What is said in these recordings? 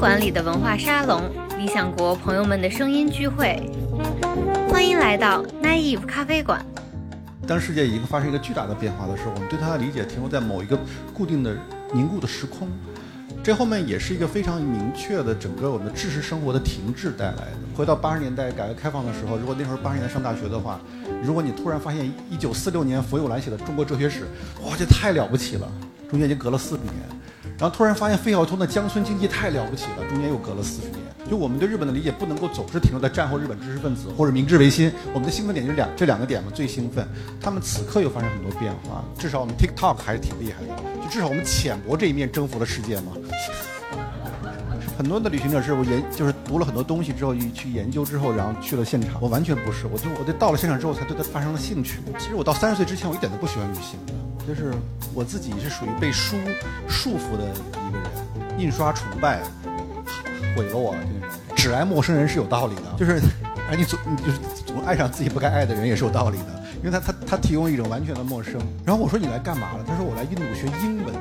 馆里的文化沙龙，理想国朋友们的声音聚会。欢迎来到 Naive 咖啡馆。当世界已经发生一个巨大的变化的时候，我们对它的理解停留在某一个固定的凝固的时空。这后面也是一个非常明确的整个我们的知识生活的停滞带来的。回到八十年代改革开放的时候，如果那时候八十年代上大学的话，如果你突然发现一九四六年冯友兰写的《中国哲学史》，哇，这太了不起了！中间已经隔了四十年，然后突然发现费孝通的《乡村经济》太了不起了，中间又隔了四十年。就我们对日本的理解不能够总是停留在战后日本知识分子或者明治维新，我们的兴奋点就是两这两个点嘛，最兴奋。他们此刻又发生很多变化，至少我们 TikTok 还是挺厉害的，就至少我们浅薄这一面征服了世界嘛。很多的旅行者是我研就是读了很多东西之后去研究之后，然后去了现场。我完全不是，我就我得到了现场之后才对它发生了兴趣。其实我到三十岁之前，我一点都不喜欢旅行，就是我自己是属于被书束缚的一个人，印刷崇拜毁了我。就是只爱陌生人是有道理的，就是而你总你就是总爱上自己不该爱的人也是有道理的，因为他他他提供一种完全的陌生。然后我说你来干嘛了？他说我来印度学英文。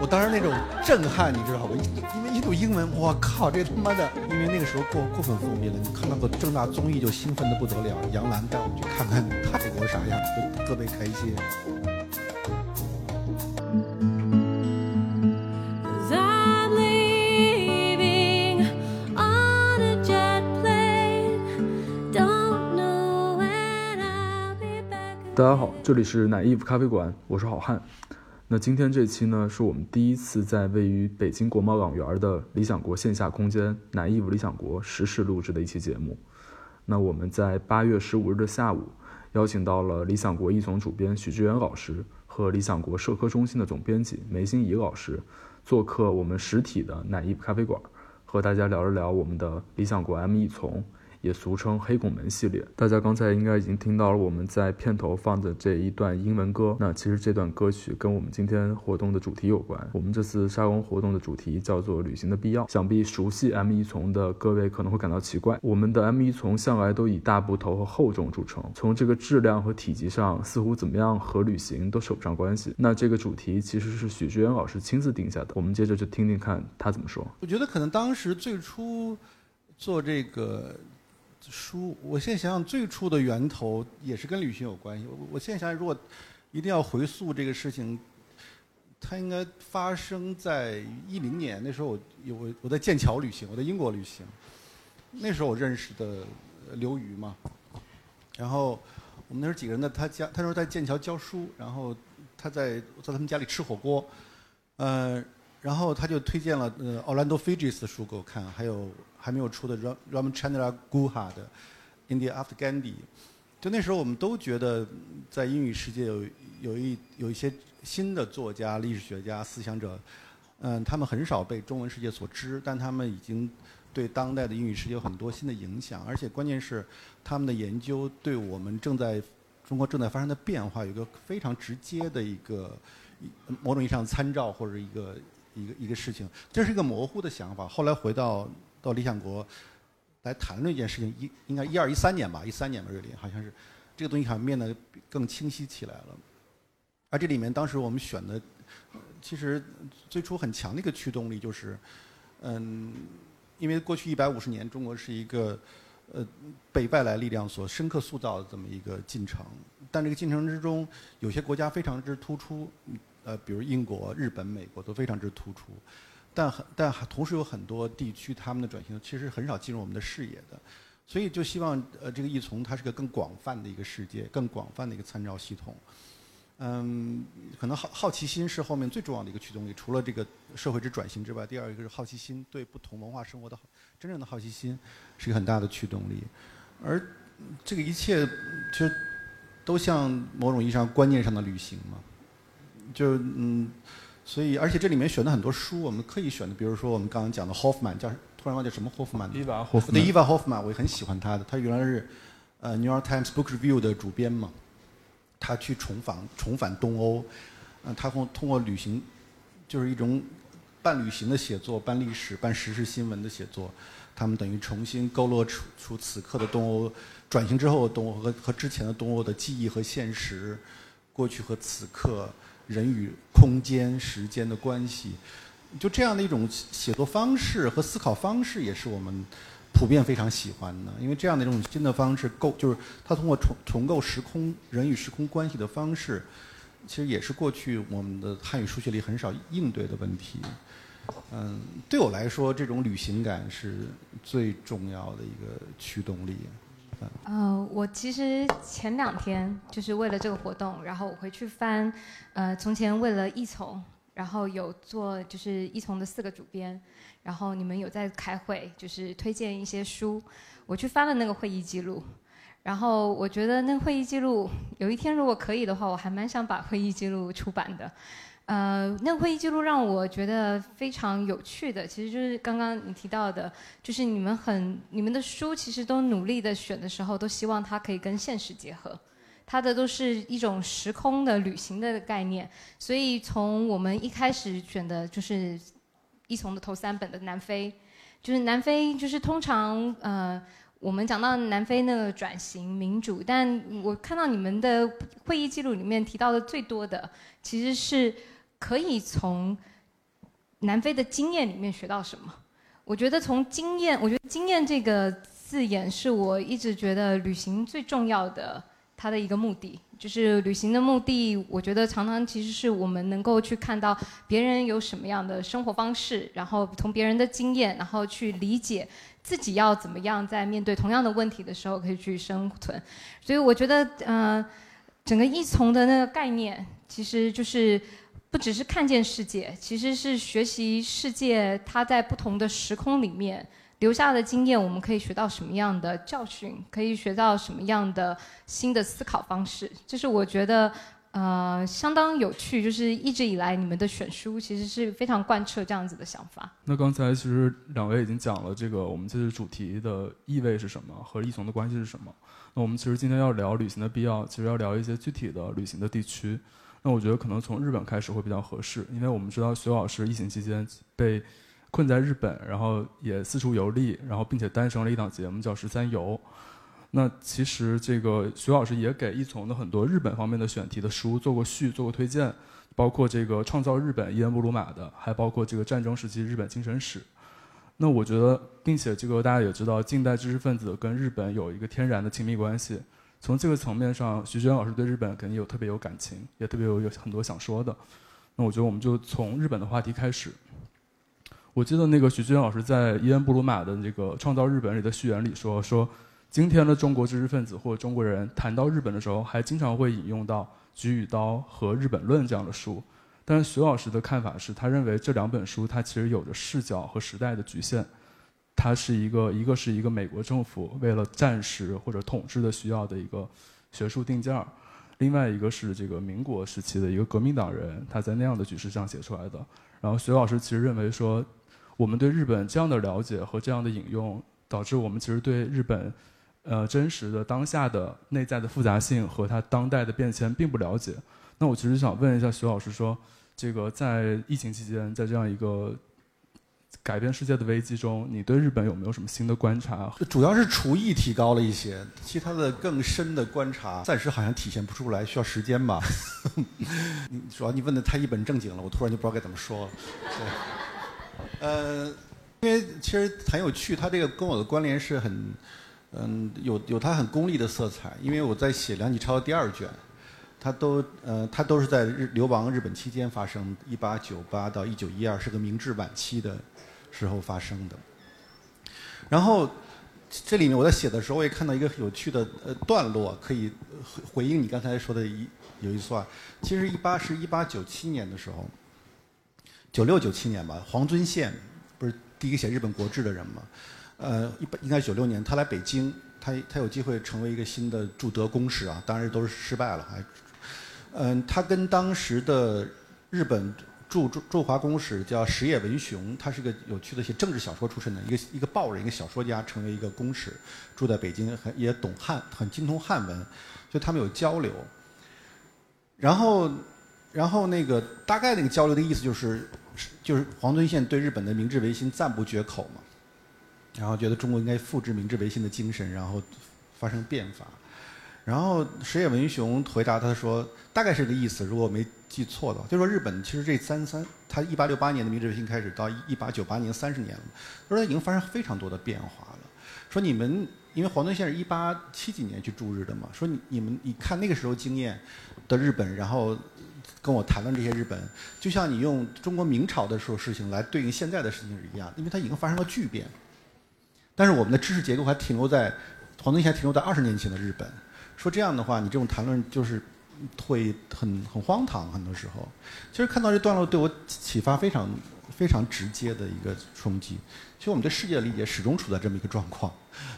我当时那种震撼，你知道吧因为印度英文，我靠，这他妈的！因为那个时候过过分封闭了，你看到个正大综艺就兴奋的不得了。杨澜带我们去看看泰国啥样，就特别开心。大家好，这里是奶衣服咖啡馆，我是好汉。那今天这期呢，是我们第一次在位于北京国贸港园的理想国线下空间“南艺理想国”实时录制的一期节目。那我们在八月十五日的下午，邀请到了理想国一总主编许志远老师和理想国社科中心的总编辑梅心怡老师，做客我们实体的奶艺咖啡馆，和大家聊一聊我们的理想国 ME 从。也俗称黑拱门系列，大家刚才应该已经听到了我们在片头放的这一段英文歌。那其实这段歌曲跟我们今天活动的主题有关。我们这次沙龙活动的主题叫做旅行的必要。想必熟悉 M 一从的各位可能会感到奇怪，我们的 M 一从向来都以大部头和厚重著称，从这个质量和体积上，似乎怎么样和旅行都扯不上关系。那这个主题其实是许志远老师亲自定下的。我们接着就听听看他怎么说。我觉得可能当时最初做这个。书，我现在想想，最初的源头也是跟旅行有关系。我我现在想想，如果一定要回溯这个事情，它应该发生在一零年。那时候我有我在剑桥旅行，我在英国旅行。那时候我认识的刘瑜嘛，然后我们那时候几个人在他家，他说在剑桥教书，然后他在在他们家里吃火锅，呃，然后他就推荐了呃奥兰多·菲吉斯的书给我看，还有。还没有出的 Ram Chandra Guha 的《India After Gandhi》，就那时候我们都觉得，在英语世界有有一有一些新的作家、历史学家、思想者，嗯，他们很少被中文世界所知，但他们已经对当代的英语世界有很多新的影响，而且关键是他们的研究对我们正在中国正在发生的变化有一个非常直接的一个某种意义上参照或者一个一个一个事情，这是一个模糊的想法。后来回到。到理想国来谈论一件事情，一应该一二一三年吧，一三年吧，瑞林好像是这个东西好像变得更清晰起来了。而这里面当时我们选的，其实最初很强的一个驱动力就是，嗯，因为过去一百五十年中国是一个呃被外来力量所深刻塑造的这么一个进程，但这个进程之中有些国家非常之突出，呃，比如英国、日本、美国都非常之突出。但很但同时有很多地区他们的转型其实很少进入我们的视野的，所以就希望呃这个易从它是个更广泛的一个世界，更广泛的一个参照系统。嗯，可能好好奇心是后面最重要的一个驱动力，除了这个社会之转型之外，第二一个是好奇心，对不同文化生活的真正的好奇心是一个很大的驱动力。而这个一切其实都像某种意义上观念上的旅行嘛，就嗯。所以，而且这里面选的很多书，我们可以选的，比如说我们刚刚讲的 Hoffman，叫突然忘记什么 Hoffman。伊娃霍夫对伊娃 Hoffman，我也很喜欢他的。他原来是呃 New York Times Book Review 的主编嘛。他去重访重返东欧，嗯，他通通过旅行，就是一种半旅行的写作、半历史、半时事新闻的写作，他们等于重新勾勒出出此刻的东欧转型之后的东欧和和之前的东欧的记忆和现实，过去和此刻。人与空间、时间的关系，就这样的一种写作方式和思考方式，也是我们普遍非常喜欢的。因为这样的一种新的方式构，就是它通过重重构时空人与时空关系的方式，其实也是过去我们的汉语书写里很少应对的问题。嗯，对我来说，这种旅行感是最重要的一个驱动力。呃，我其实前两天就是为了这个活动，然后我回去翻，呃，从前为了一从，然后有做就是一从的四个主编，然后你们有在开会，就是推荐一些书，我去翻了那个会议记录，然后我觉得那个会议记录有一天如果可以的话，我还蛮想把会议记录出版的。呃，那个会议记录让我觉得非常有趣的，其实就是刚刚你提到的，就是你们很你们的书其实都努力的选的时候，都希望它可以跟现实结合，它的都是一种时空的旅行的概念。所以从我们一开始选的就是一从的头三本的南非，就是南非就是通常呃我们讲到南非那个转型民主，但我看到你们的会议记录里面提到的最多的其实是。可以从南非的经验里面学到什么？我觉得从经验，我觉得经验这个字眼是我一直觉得旅行最重要的，它的一个目的就是旅行的目的。我觉得常常其实是我们能够去看到别人有什么样的生活方式，然后从别人的经验，然后去理解自己要怎么样在面对同样的问题的时候可以去生存。所以我觉得，呃，整个一从的那个概念其实就是。不只是看见世界，其实是学习世界。它在不同的时空里面留下的经验，我们可以学到什么样的教训？可以学到什么样的新的思考方式？这是我觉得呃相当有趣。就是一直以来你们的选书其实是非常贯彻这样子的想法。那刚才其实两位已经讲了这个我们这次主题的意味是什么，和异从的关系是什么。那我们其实今天要聊旅行的必要，其实要聊一些具体的旅行的地区。那我觉得可能从日本开始会比较合适，因为我们知道徐老师疫情期间被困在日本，然后也四处游历，然后并且诞生了一档节目叫《十三游》。那其实这个徐老师也给一从的很多日本方面的选题的书做过序、做过推荐，包括这个《创造日本》伊恩布鲁马的，还包括这个战争时期日本精神史。那我觉得，并且这个大家也知道，近代知识分子跟日本有一个天然的亲密关系。从这个层面上，徐娟老师对日本肯定有特别有感情，也特别有有很多想说的。那我觉得我们就从日本的话题开始。我记得那个徐娟老师在伊恩布鲁马的这个《创造日本》里的序言里说：“说今天的中国知识分子或者中国人谈到日本的时候，还经常会引用到《菊与刀》和《日本论》这样的书。但是徐老师的看法是，他认为这两本书它其实有着视角和时代的局限。”它是一个，一个是一个美国政府为了战时或者统治的需要的一个学术定件儿，另外一个是这个民国时期的一个革命党人他在那样的局势上写出来的。然后徐老师其实认为说，我们对日本这样的了解和这样的引用，导致我们其实对日本，呃真实的当下的内在的复杂性和它当代的变迁并不了解。那我其实想问一下徐老师说，这个在疫情期间，在这样一个。改变世界的危机中，你对日本有没有什么新的观察？主要是厨艺提高了一些，其他的更深的观察暂时好像体现不出来，需要时间吧。你 主要你问的太一本正经了，我突然就不知道该怎么说了。对，呃，因为其实很有趣，它这个跟我的关联是很，嗯，有有它很功利的色彩，因为我在写梁启超的第二卷。他都呃，他都是在日流亡日本期间发生，一八九八到一九一二是个明治晚期的时候发生的。然后这里面我在写的时候，我也看到一个有趣的呃段落，可以回回应你刚才说的一有一句话。其实一八是一八九七年的时候，九六九七年吧，黄遵宪不是第一个写日本国志的人嘛？呃，一应该是九六年，他来北京，他他有机会成为一个新的驻德公使啊，当然都是失败了，还。嗯，他跟当时的日本驻驻驻华公使叫石野文雄，他是个有趣的写政治小说出身的一个一个报人，一个小说家，成为一个公使，住在北京，很也懂汉，很精通汉文，就他们有交流。然后，然后那个大概那个交流的意思就是，就是黄遵宪对日本的明治维新赞不绝口嘛，然后觉得中国应该复制明治维新的精神，然后发生变法。然后石野文雄回答他说：“大概是个意思，如果没记错的，就说日本其实这三三，他一八六八年的明治维新开始到一八九八年三十年了，他说已经发生非常多的变化了。说你们因为黄敦宪是一八七几年去驻日的嘛，说你你们你看那个时候经验的日本，然后跟我谈论这些日本，就像你用中国明朝的时候事情来对应现在的事情是一样，因为它已经发生了巨变。但是我们的知识结构还停留在黄敦宪停留在二十年前的日本。说这样的话，你这种谈论就是会很很荒唐。很多时候，其实看到这段落对我启发非常非常直接的一个冲击。其实我们对世界的理解始终处在这么一个状况：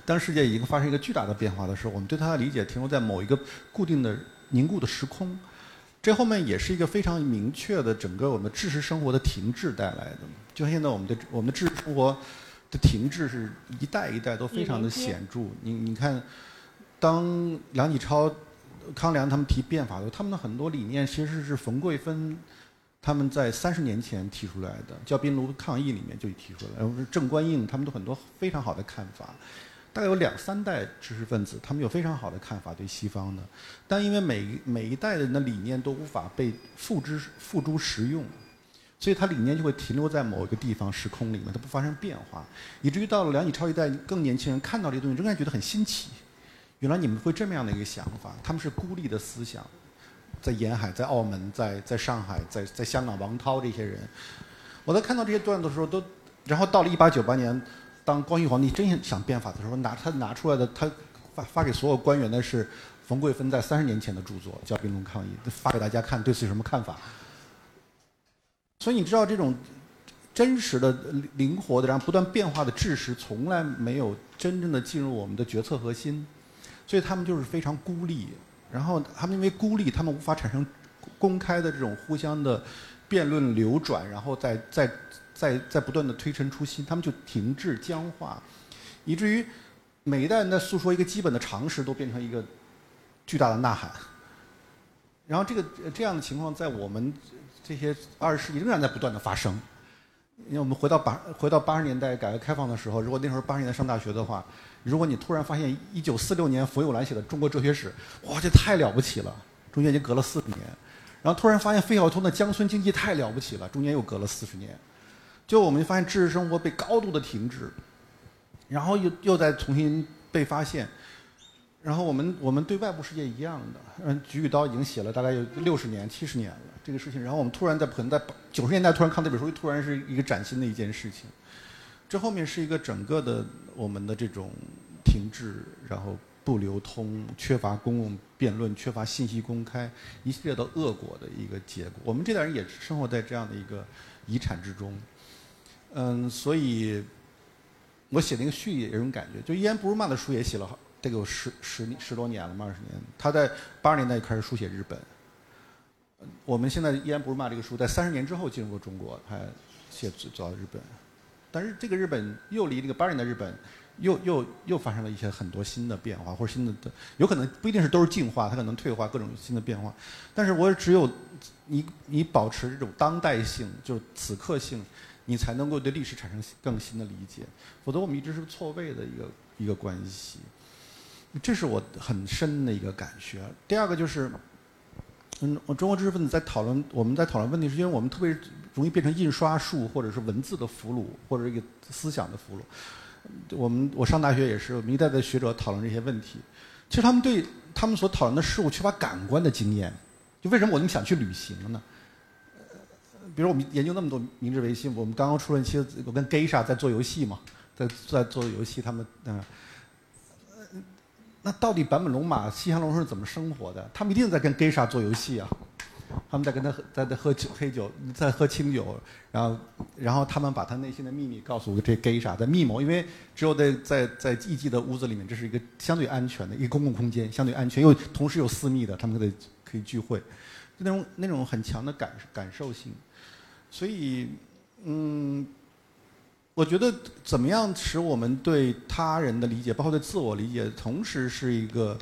当世界已经发生一个巨大的变化的时候，我们对它的理解停留在某一个固定的凝固的时空。这后面也是一个非常明确的整个我们知识生活的停滞带来的。就像现在我们的我们的知识生活的停滞是一代一代都非常的显著。你你看。当梁启超、康梁他们提变法的，他们的很多理念其实是冯桂芬他们在三十年前提出来的，叫冰炉抗议里面就提出来。然后郑观应他们都很多非常好的看法，大概有两三代知识分子，他们有非常好的看法对西方的，但因为每每一代人的理念都无法被付之付诸实用，所以他理念就会停留在某一个地方时空里面，它不发生变化，以至于到了梁启超一代更年轻人看到这些东西，仍然觉得很新奇。原来你们会这么样的一个想法？他们是孤立的思想，在沿海、在澳门、在在上海、在在香港，王涛这些人，我在看到这些段子的时候，都，然后到了一八九八年，当光绪皇帝真想变法的时候，拿他拿出来的，他发发给所有官员的是冯桂芬在三十年前的著作，叫《兵戎抗议》，发给大家看，对此有什么看法？所以你知道这种真实的、灵活的，然后不断变化的知识，从来没有真正的进入我们的决策核心。所以他们就是非常孤立，然后他们因为孤立，他们无法产生公开的这种互相的辩论流转，然后再再再再不断的推陈出新，他们就停滞僵化，以至于每一代人在诉说一个基本的常识，都变成一个巨大的呐喊。然后这个这样的情况在我们这些二十世纪仍然在不断的发生。因为我们回到八回到八十年代改革开放的时候，如果那时候八十年代上大学的话。如果你突然发现一九四六年冯友兰写的《中国哲学史》，哇，这太了不起了！中间已经隔了四十年，然后突然发现费孝通的《江村经济》太了不起了，中间又隔了四十年，就我们发现知识生活被高度的停滞，然后又又再重新被发现，然后我们我们对外部世界一样的，嗯，菊与刀已经写了大概有六十年、七十年了这个事情，然后我们突然在可能在九十年代突然看这本书，突然是一个崭新的一件事情。这后面是一个整个的我们的这种停滞，然后不流通、缺乏公共辩论、缺乏信息公开，一系列的恶果的一个结果。我们这代人也生活在这样的一个遗产之中。嗯，所以我写那个序也有种感觉，就伊安布鲁曼的书也写了，得有十十十多年了嘛，二十年。他在八十年代就开始书写日本。我们现在伊安布鲁曼这个书在三十年之后进入了中国，他写最早日本。但是这个日本又离这个八年的日本，又又又发生了一些很多新的变化，或者新的的，有可能不一定是都是进化，它可能退化，各种新的变化。但是我只有你你保持这种当代性，就是此刻性，你才能够对历史产生更新的理解，否则我们一直是错位的一个一个关系。这是我很深的一个感觉。第二个就是。嗯，我中国知识分子在讨论，我们在讨论问题，是因为我们特别容易变成印刷术或者是文字的俘虏，或者一个思想的俘虏。我们我上大学也是，我们一代的学者讨论这些问题，其实他们对他们所讨论的事物缺乏感官的经验。就为什么我那么想去旅行呢？比如我们研究那么多明治维新，我们刚刚出了一期，我跟 Geisha 在做游戏嘛，在在做游戏，他们嗯。那到底坂本龙马、西乡隆盛是怎么生活的？他们一定在跟 Geisha 做游戏啊，他们在跟他在在喝酒黑酒，在喝清酒，然后然后他们把他内心的秘密告诉这 gay 啥在密谋，因为只有在在在艺妓的屋子里面，这是一个相对安全的一个公共空间，相对安全又同时又私密的，他们可以可以聚会，就那种那种很强的感感受性，所以嗯。我觉得怎么样使我们对他人的理解，包括对自我理解，同时是一个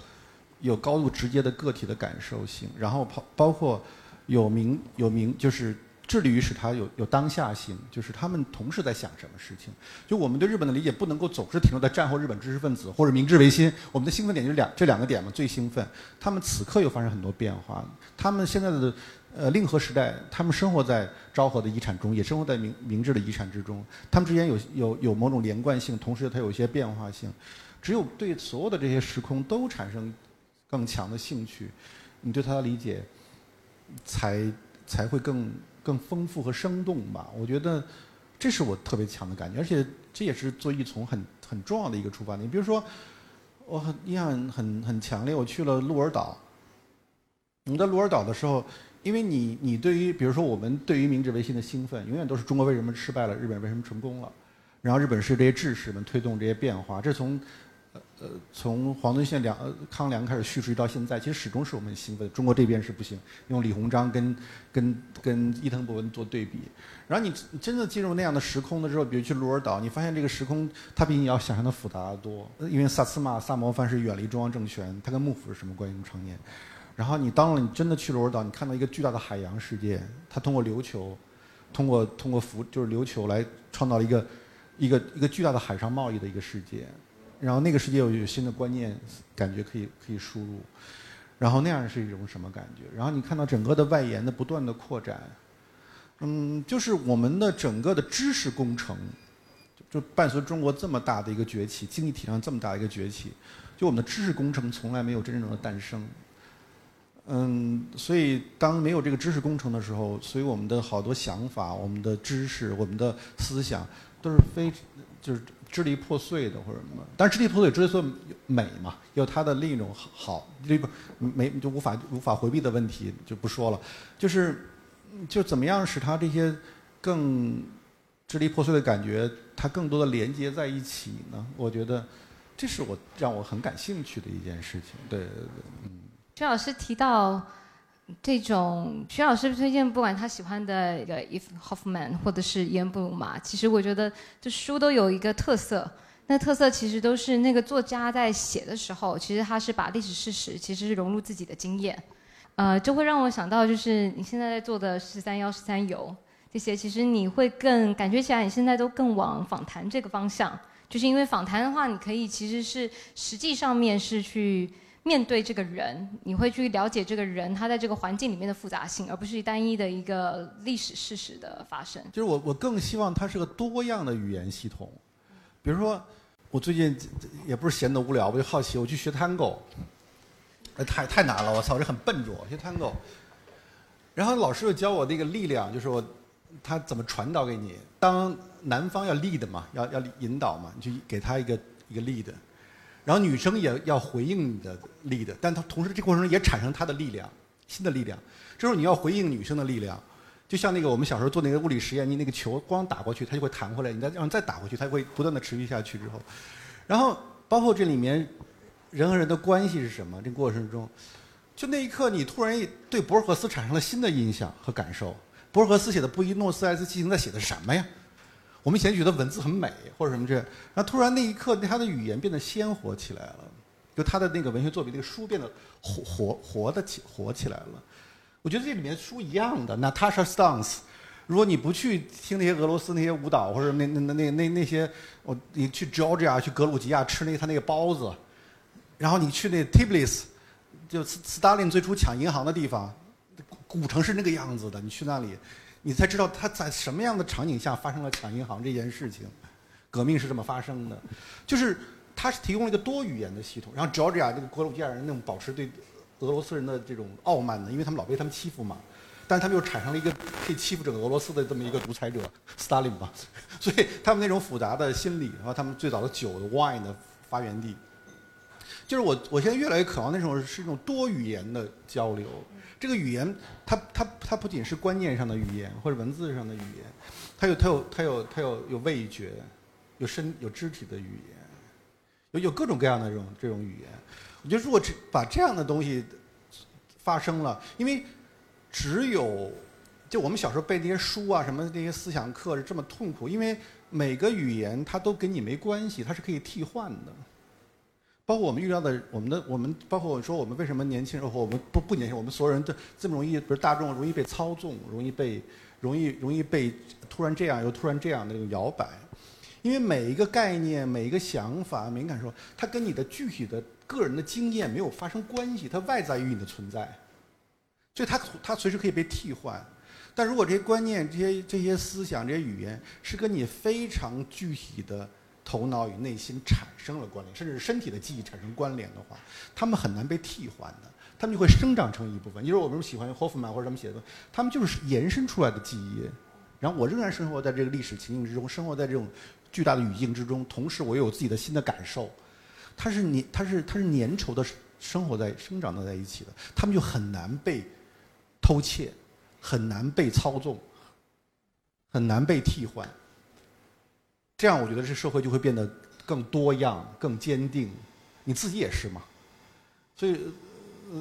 有高度直接的个体的感受性，然后包包括有明有明就是致力于使它有有当下性，就是他们同时在想什么事情。就我们对日本的理解不能够总是停留在战后日本知识分子或者明治维新，我们的兴奋点就是两这两个点嘛，最兴奋。他们此刻又发生很多变化，他们现在的呃令和时代，他们生活在昭和的遗产中，也生活在明明治的遗产之中，他们之间有有有某种连贯性，同时它有一些变化性。只有对所有的这些时空都产生更强的兴趣，你对他的理解才才会更。更丰富和生动吧，我觉得这是我特别强的感觉，而且这也是做艺从很很重要的一个出发点。比如说，我很印象很很强烈，我去了鹿儿岛。我们在鹿儿岛的时候，因为你你对于比如说我们对于明治维新的兴奋，永远都是中国为什么失败了，日本为什么成功了，然后日本是这些志士们推动这些变化，这从。呃，从黄遵宪两康梁开始叙述到现在，其实始终是我们兴奋。中国这边是不行，用李鸿章跟跟跟伊藤博文做对比。然后你真的进入那样的时空的时候，比如去鹿儿岛，你发现这个时空它比你要想象的复杂得多。因为萨斯马萨摩藩是远离中央政权，它跟幕府是什么关系？常年。然后你当了你真的去鹿儿岛，你看到一个巨大的海洋世界，它通过琉球，通过通过浮就是琉球来创造了一个一个一个巨大的海上贸易的一个世界。然后那个世界有有新的观念，感觉可以可以输入，然后那样是一种什么感觉？然后你看到整个的外延的不断的扩展，嗯，就是我们的整个的知识工程，就伴随中国这么大的一个崛起，经济体量这么大一个崛起，就我们的知识工程从来没有真正的诞生，嗯，所以当没有这个知识工程的时候，所以我们的好多想法、我们的知识、我们的思想都是非就是。支离破碎的或者什么，但是支离破碎追溯美嘛，有它的另一种好，这个没就无法无法回避的问题就不说了，就是就怎么样使它这些更支离破碎的感觉，它更多的连接在一起呢？我觉得这是我让我很感兴趣的一件事情。对对对，嗯。徐老师提到。这种徐老师推荐，不管他喜欢的一个 If Hoffman 或者是伊恩布鲁马，其实我觉得这书都有一个特色，那特色其实都是那个作家在写的时候，其实他是把历史事实其实是融入自己的经验，呃，就会让我想到就是你现在在做的十三幺十三游这些，其实你会更感觉起来你现在都更往访谈这个方向，就是因为访谈的话，你可以其实是实际上面是去。面对这个人，你会去了解这个人他在这个环境里面的复杂性，而不是单一的一个历史事实的发生。就是我，我更希望它是个多样的语言系统。比如说，我最近也不是闲得无聊，我就好奇，我去学 Tango，太太难了，我操，这很笨拙，学 Tango。然后老师又教我那个力量，就是我他怎么传导给你。当男方要 lead 嘛，要要引导嘛，你就给他一个一个 lead。然后女生也要回应你的力的，但她同时这过程中也产生她的力量，新的力量。这时候你要回应女生的力量，就像那个我们小时候做那个物理实验，你那个球光打过去，它就会弹回来，你再让再打回去，它会不断的持续下去之后，然后包括这里面人和人的关系是什么？这过程中，就那一刻你突然对博尔赫斯产生了新的印象和感受。博尔赫斯写的《布宜诺斯艾斯骑行》在写的是什么呀？我们以前觉得文字很美或者什么这，然后突然那一刻，他的语言变得鲜活起来了，就他的那个文学作品，那个书变得活活活的起活起来了。我觉得这里面书一样的，Natasha Stans，如果你不去听那些俄罗斯那些舞蹈，或者那那那那那那些，我你去 Georgia 去格鲁吉亚吃那他那个包子，然后你去那 Tbilisi，就斯斯大林最初抢银行的地方，古城是那个样子的，你去那里。你才知道他在什么样的场景下发生了抢银行这件事情，革命是这么发生的，就是他是提供了一个多语言的系统，然后 Georgia 这个格鲁吉亚人那种保持对俄罗斯人的这种傲慢的，因为他们老被他们欺负嘛，但是他们又产生了一个可以欺负整个俄罗斯的这么一个独裁者斯大林吧，所以他们那种复杂的心理，然后他们最早的酒的 wine 的发源地，就是我我现在越来越渴望那种是一种多语言的交流。这个语言，它它它不仅是观念上的语言或者文字上的语言，它有它有它有它有有味觉，有身有肢体的语言，有有各种各样的这种这种语言。我觉得如果这把这样的东西发生了，因为只有就我们小时候背那些书啊什么那些思想课是这么痛苦，因为每个语言它都跟你没关系，它是可以替换的。包括我们遇到的，我们的我们，包括我说我们为什么年轻人或我们不不年轻，我们所有人都这么容易，不是大众容易被操纵，容易被容易容易被突然这样又突然这样的这种摇摆，因为每一个概念、每一个想法、每个感受，它跟你的具体的个人的经验没有发生关系，它外在于你的存在，所以它它随时可以被替换。但如果这些观念、这些这些思想、这些语言是跟你非常具体的头脑与内心产生了关联，甚至身体的记忆产生关联的话，他们很难被替换的。他们就会生长成一部分。你说我们喜欢霍夫曼或者他们写的，他们就是延伸出来的记忆。然后我仍然生活在这个历史情境之中，生活在这种巨大的语境之中，同时我又有自己的新的感受。它是粘，它是它是粘稠的生活在生长的在一起的，他们就很难被偷窃，很难被操纵，很难被替换。这样，我觉得这社会就会变得更多样、更坚定。你自己也是嘛，所以。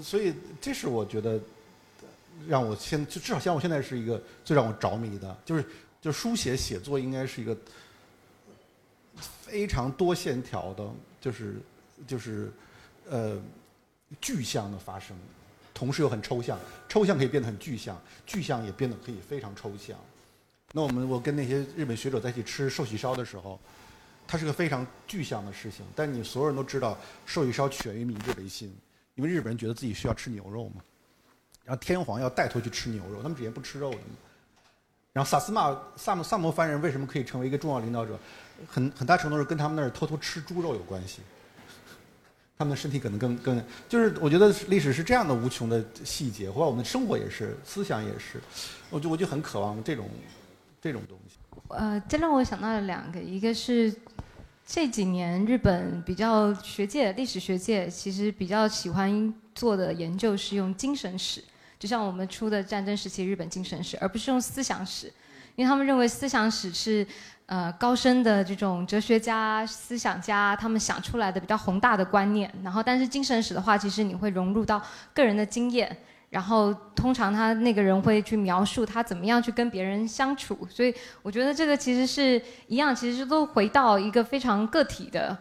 所以，这是我觉得让我现就至少像我现在是一个最让我着迷的，就是就书写写作应该是一个非常多线条的，就是就是呃具象的发生，同时又很抽象，抽象可以变得很具象，具象也变得可以非常抽象。那我们我跟那些日本学者在一起吃寿喜烧的时候，它是个非常具象的事情，但你所有人都知道寿喜烧起源于明治维新。因为日本人觉得自己需要吃牛肉嘛，然后天皇要带头去吃牛肉，他们之前不吃肉的嘛。然后萨斯马萨姆萨摩藩人为什么可以成为一个重要领导者，很很大程度是跟他们那儿偷偷吃猪肉有关系。他们的身体可能更更，就是我觉得历史是这样的无穷的细节，或者我们的生活也是，思想也是，我就我就很渴望这种这种东西。呃，这让我想到了两个，一个是。这几年，日本比较学界、历史学界其实比较喜欢做的研究是用精神史，就像我们出的战争时期日本精神史，而不是用思想史，因为他们认为思想史是呃高深的这种哲学家、思想家他们想出来的比较宏大的观念，然后但是精神史的话，其实你会融入到个人的经验。然后通常他那个人会去描述他怎么样去跟别人相处，所以我觉得这个其实是一样，其实都回到一个非常个体的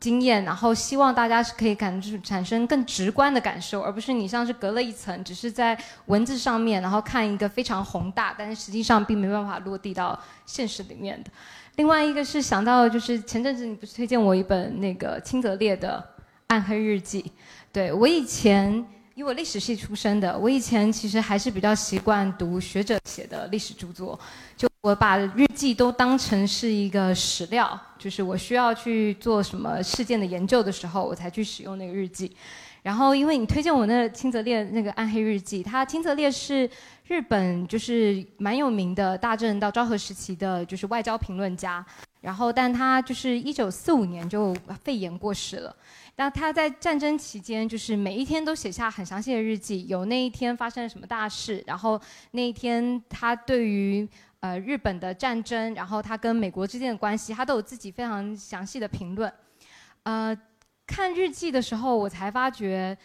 经验，然后希望大家是可以感产生更直观的感受，而不是你像是隔了一层，只是在文字上面，然后看一个非常宏大，但是实际上并没办法落地到现实里面的。另外一个是想到就是前阵子你不是推荐我一本那个清泽烈的《暗黑日记》，对我以前。因为我历史系出身的，我以前其实还是比较习惯读学者写的历史著作，就我把日记都当成是一个史料，就是我需要去做什么事件的研究的时候，我才去使用那个日记。然后因为你推荐我那青泽烈那个暗黑日记，他青泽烈是日本就是蛮有名的大正到昭和时期的就是外交评论家，然后但他就是一九四五年就肺炎过世了。那他在战争期间，就是每一天都写下很详细的日记，有那一天发生了什么大事，然后那一天他对于呃日本的战争，然后他跟美国之间的关系，他都有自己非常详细的评论。呃，看日记的时候，我才发觉，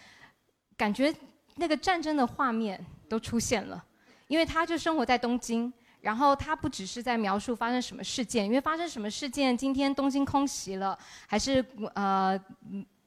感觉那个战争的画面都出现了，因为他就生活在东京，然后他不只是在描述发生什么事件，因为发生什么事件，今天东京空袭了，还是呃。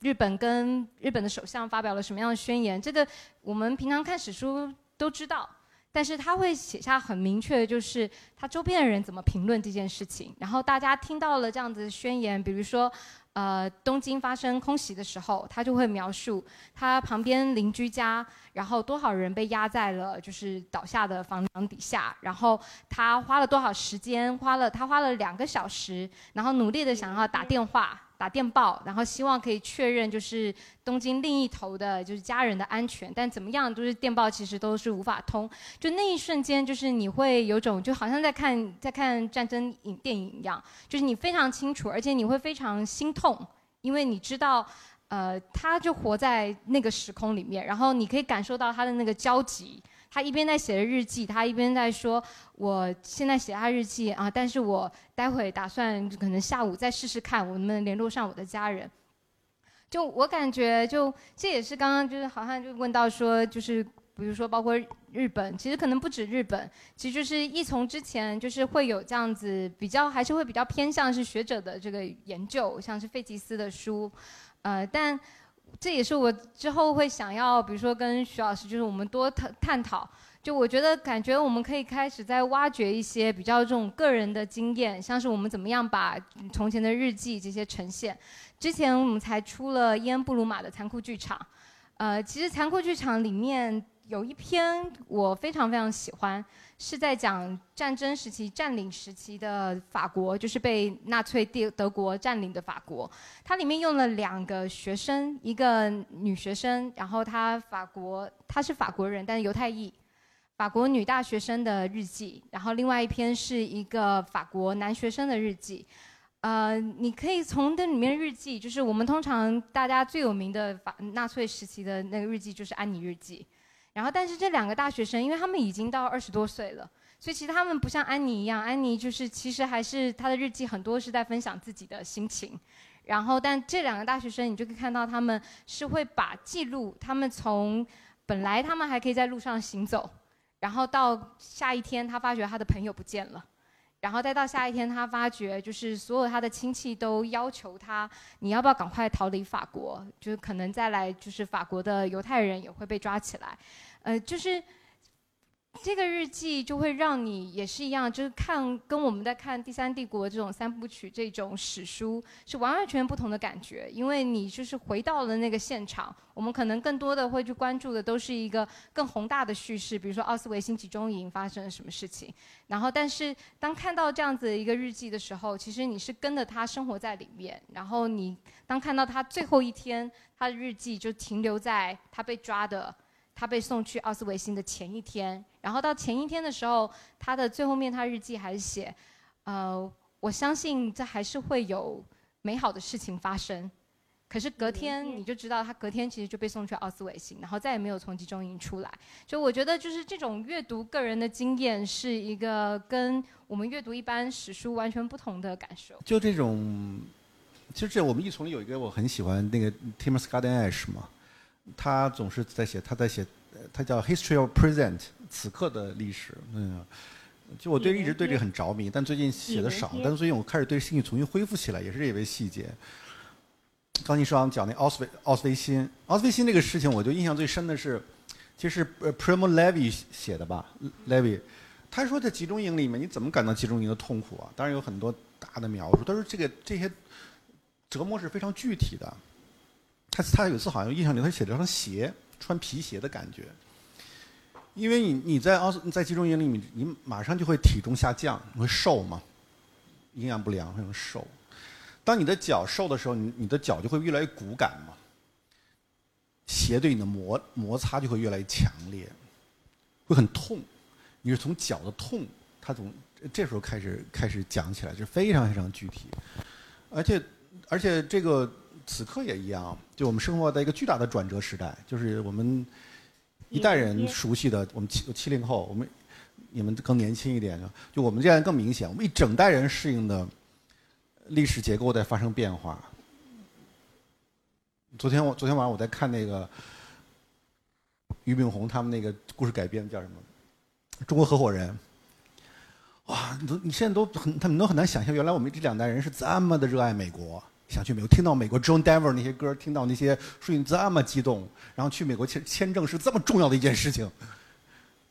日本跟日本的首相发表了什么样的宣言？这个我们平常看史书都知道，但是他会写下很明确的，就是他周边的人怎么评论这件事情。然后大家听到了这样子的宣言，比如说，呃，东京发生空袭的时候，他就会描述他旁边邻居家，然后多少人被压在了就是倒下的房梁底下，然后他花了多少时间，花了他花了两个小时，然后努力的想要打电话。打电报，然后希望可以确认就是东京另一头的就是家人的安全，但怎么样都是电报其实都是无法通。就那一瞬间，就是你会有种就好像在看在看战争影电影一样，就是你非常清楚，而且你会非常心痛，因为你知道，呃，他就活在那个时空里面，然后你可以感受到他的那个焦急。他一边在写着日记，他一边在说：“我现在写下日记啊，但是我待会打算可能下午再试试看，我能不能联络上我的家人。”就我感觉，就这也是刚刚就是好像就问到说，就是比如说包括日本，其实可能不止日本，其实就是一从之前就是会有这样子比较，还是会比较偏向是学者的这个研究，像是费吉斯的书，呃，但。这也是我之后会想要，比如说跟徐老师，就是我们多探探讨，就我觉得，感觉我们可以开始在挖掘一些比较这种个人的经验，像是我们怎么样把从前的日记这些呈现。之前我们才出了伊恩布鲁马的残酷剧场，呃，其实残酷剧场里面有一篇我非常非常喜欢，是在讲战争时期占领时期的法国，就是被纳粹德德国占领的法国。它里面用了两个学生，一个女学生，然后她法国，她是法国人，但是犹太裔。法国女大学生的日记，然后另外一篇是一个法国男学生的日记。呃，你可以从这里面日记，就是我们通常大家最有名的法纳粹时期的那个日记，就是安妮日记。然后，但是这两个大学生，因为他们已经到二十多岁了，所以其实他们不像安妮一样，安妮就是其实还是她的日记很多是在分享自己的心情。然后，但这两个大学生，你就可以看到他们是会把记录他们从本来他们还可以在路上行走。然后到下一天，他发觉他的朋友不见了，然后再到下一天，他发觉就是所有他的亲戚都要求他，你要不要赶快逃离法国？就是可能再来，就是法国的犹太人也会被抓起来，呃，就是。这个日记就会让你也是一样，就是看跟我们在看《第三帝国》这种三部曲这种史书是完完全全不同的感觉，因为你就是回到了那个现场。我们可能更多的会去关注的都是一个更宏大的叙事，比如说奥斯维辛集中营发生了什么事情。然后，但是当看到这样子一个日记的时候，其实你是跟着他生活在里面。然后你当看到他最后一天，他的日记就停留在他被抓的。他被送去奥斯维辛的前一天，然后到前一天的时候，他的最后面他日记还是写，呃，我相信这还是会有美好的事情发生。可是隔天你就知道，他隔天其实就被送去奥斯维辛，然后再也没有从集中营出来。就我觉得，就是这种阅读个人的经验，是一个跟我们阅读一般史书完全不同的感受。就这种，其实这我们一丛里有一个我很喜欢那个 Tim Scarden Ash 嘛。他总是在写，他在写，他叫 History of Present，此刻的历史。嗯，就我对一直对这个很着迷，但最近写的少。但是最近我开始对兴趣重新恢复起来，也是因为细节。刚你说讲那奥斯维奥斯维辛，奥斯维辛这个事情，我就印象最深的是，其实 Primo Levi 写的吧，Levi，他说在集中营里面你怎么感到集中营的痛苦啊？当然有很多大的描述，他说这个这些折磨是非常具体的。他他有一次好像印象里他写了双鞋，穿皮鞋的感觉。因为你你在奥斯在集中营里面，你马上就会体重下降，你会瘦嘛，营养不良会瘦。当你的脚瘦的时候，你你的脚就会越来越骨感嘛，鞋对你的摩摩擦就会越来越强烈，会很痛。你是从脚的痛，他从这时候开始开始讲起来，就非常非常具体，而且而且这个。此刻也一样，就我们生活在一个巨大的转折时代，就是我们一代人熟悉的，我们七七零后，我们你们更年轻一点，就我们这样更明显，我们一整代人适应的历史结构在发生变化。昨天我昨天晚上我在看那个俞敏洪他们那个故事改编叫什么《中国合伙人》，哇，你都你现在都很他们都很难想象，原来我们这两代人是这么的热爱美国。想去美国，听到美国 John Denver 那些歌，听到那些声音这么激动，然后去美国。签签证是这么重要的一件事情，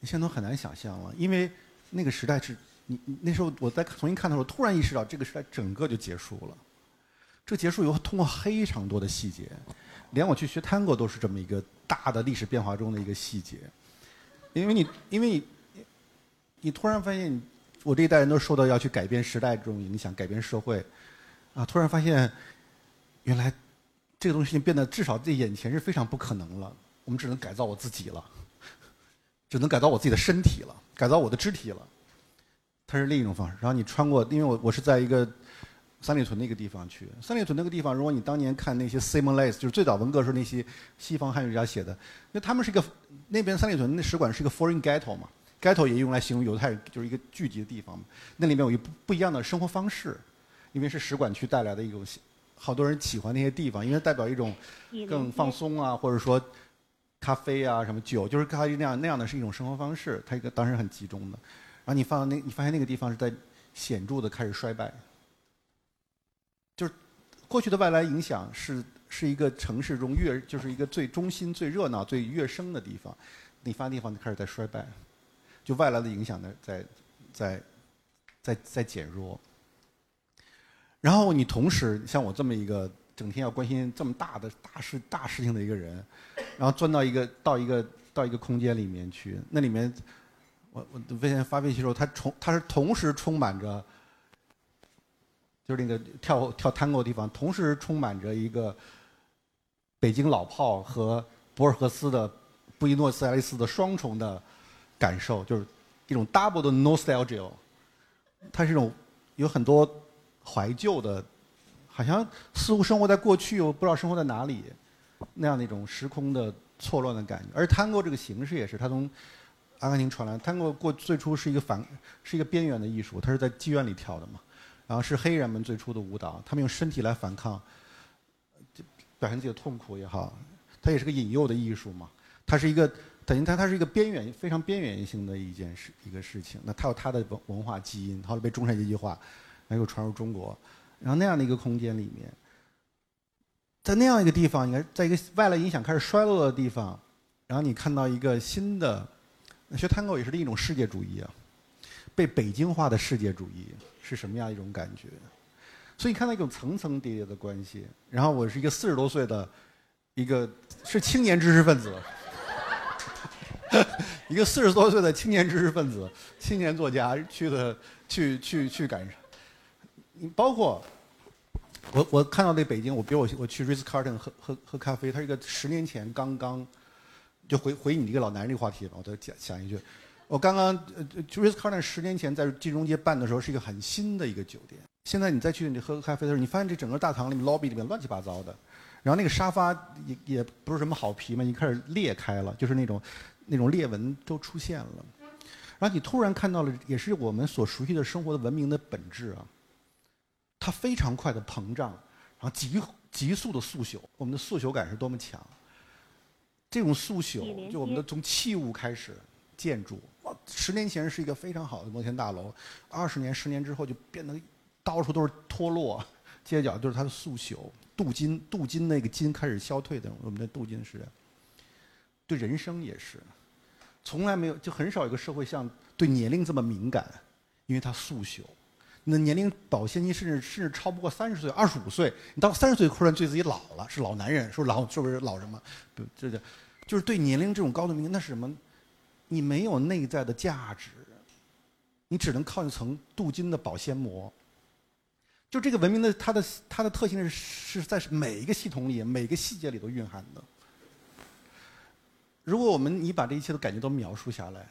你现在都很难想象了。因为那个时代是你那时候我在重新看的时候，突然意识到这个时代整个就结束了。这结束以后，通过非常多的细节，连我去学 Tango 都是这么一个大的历史变化中的一个细节。因为你因为你你突然发现，我这一代人都受到要去改变时代这种影响，改变社会。啊！突然发现，原来这个东西变得至少在眼前是非常不可能了。我们只能改造我自己了，只能改造我自己的身体了，改造我的肢体了。它是另一种方式。然后你穿过，因为我我是在一个三里屯那个地方去。三里屯那个地方，如果你当年看那些 Simon Leys，就是最早文革时候那些西方汉学家写的，因为他们是一个那边三里屯那使馆是一个 foreign ghetto 嘛，ghetto 也用来形容犹太人，就是一个聚集的地方。那里面有一不不一样的生活方式。因为是使馆区带来的一种，好多人喜欢那些地方，因为代表一种更放松啊，或者说咖啡啊、什么酒，就是咖啡那样那样的是一种生活方式，它一个当时很集中的。然后你放那，你发现那个地方是在显著的开始衰败，就是过去的外来影响是是一个城市中越就是一个最中心、最热闹、最跃升的地方，你发现地方就开始在衰败。就外来的影响呢在在在在减弱。然后你同时像我这么一个整天要关心这么大的大事大事情的一个人，然后钻到一个到一个到一个空间里面去，那里面我我之前发微信时候，它充它是同时充满着。就是那个跳跳探戈的地方，同时充满着一个北京老炮和博尔赫斯的布宜诺斯艾利斯的双重的感受，就是一种 double 的 nostalgia。它是一种有很多怀旧的，好像似乎生活在过去又不知道生活在哪里那样的一种时空的错乱的感觉。而探戈这个形式也是，它从阿根廷传来。探戈过最初是一个反是一个边缘的艺术，它是在妓院里跳的嘛。然后是黑人们最初的舞蹈，他们用身体来反抗，就表现自己的痛苦也好，它也是个引诱的艺术嘛。它是一个等于它它是一个边缘非常边缘性的一件事一个事情。那它有它的文文化基因，后来被中产阶级化，然后又传入中国。然后那样的一个空间里面，在那样一个地方，你看，在一个外来影响开始衰落的地方，然后你看到一个新的学探戈也是另一种世界主义啊，被北京化的世界主义。是什么样一种感觉？所以你看到一种层层叠叠的关系。然后我是一个四十多岁的，一个是青年知识分子，一个四十多岁的青年知识分子、青年作家去的去去去赶上。你包括我我看到那北京，我比如我我去 Ritz Carlton 喝喝喝咖啡，它是一个十年前刚刚就回回你这个老男人这个话题了，我再讲讲一句。我刚刚呃，Ritz Carlton 十年前在金融街办的时候是一个很新的一个酒店。现在你再去你喝咖啡的时候，你发现这整个大堂里面 lobby 里面乱七八糟的，然后那个沙发也也不是什么好皮嘛，你开始裂开了，就是那种那种裂纹都出现了。然后你突然看到了，也是我们所熟悉的生活的文明的本质啊，它非常快的膨胀，然后急急速的速朽。我们的速朽感是多么强！这种速朽，就我们的从器物开始。建筑哇，十年前是一个非常好的摩天大楼，二十年、十年之后就变得到处都是脱落，街角就是它的速朽。镀金，镀金那个金开始消退的，我们的镀金时代。对人生也是，从来没有，就很少有个社会像对年龄这么敏感，因为它速朽。你的年龄保鲜期甚至甚至超不过三十岁、二十五岁，你到三十岁突然觉得自己老了，是老男人，说老是不是老什么？不，这就是对年龄这种高度敏感，那是什么？你没有内在的价值，你只能靠一层镀金的保鲜膜。就这个文明的它的它的特性是是在每一个系统里每个细节里都蕴含的。如果我们你把这一切的感觉都描述下来，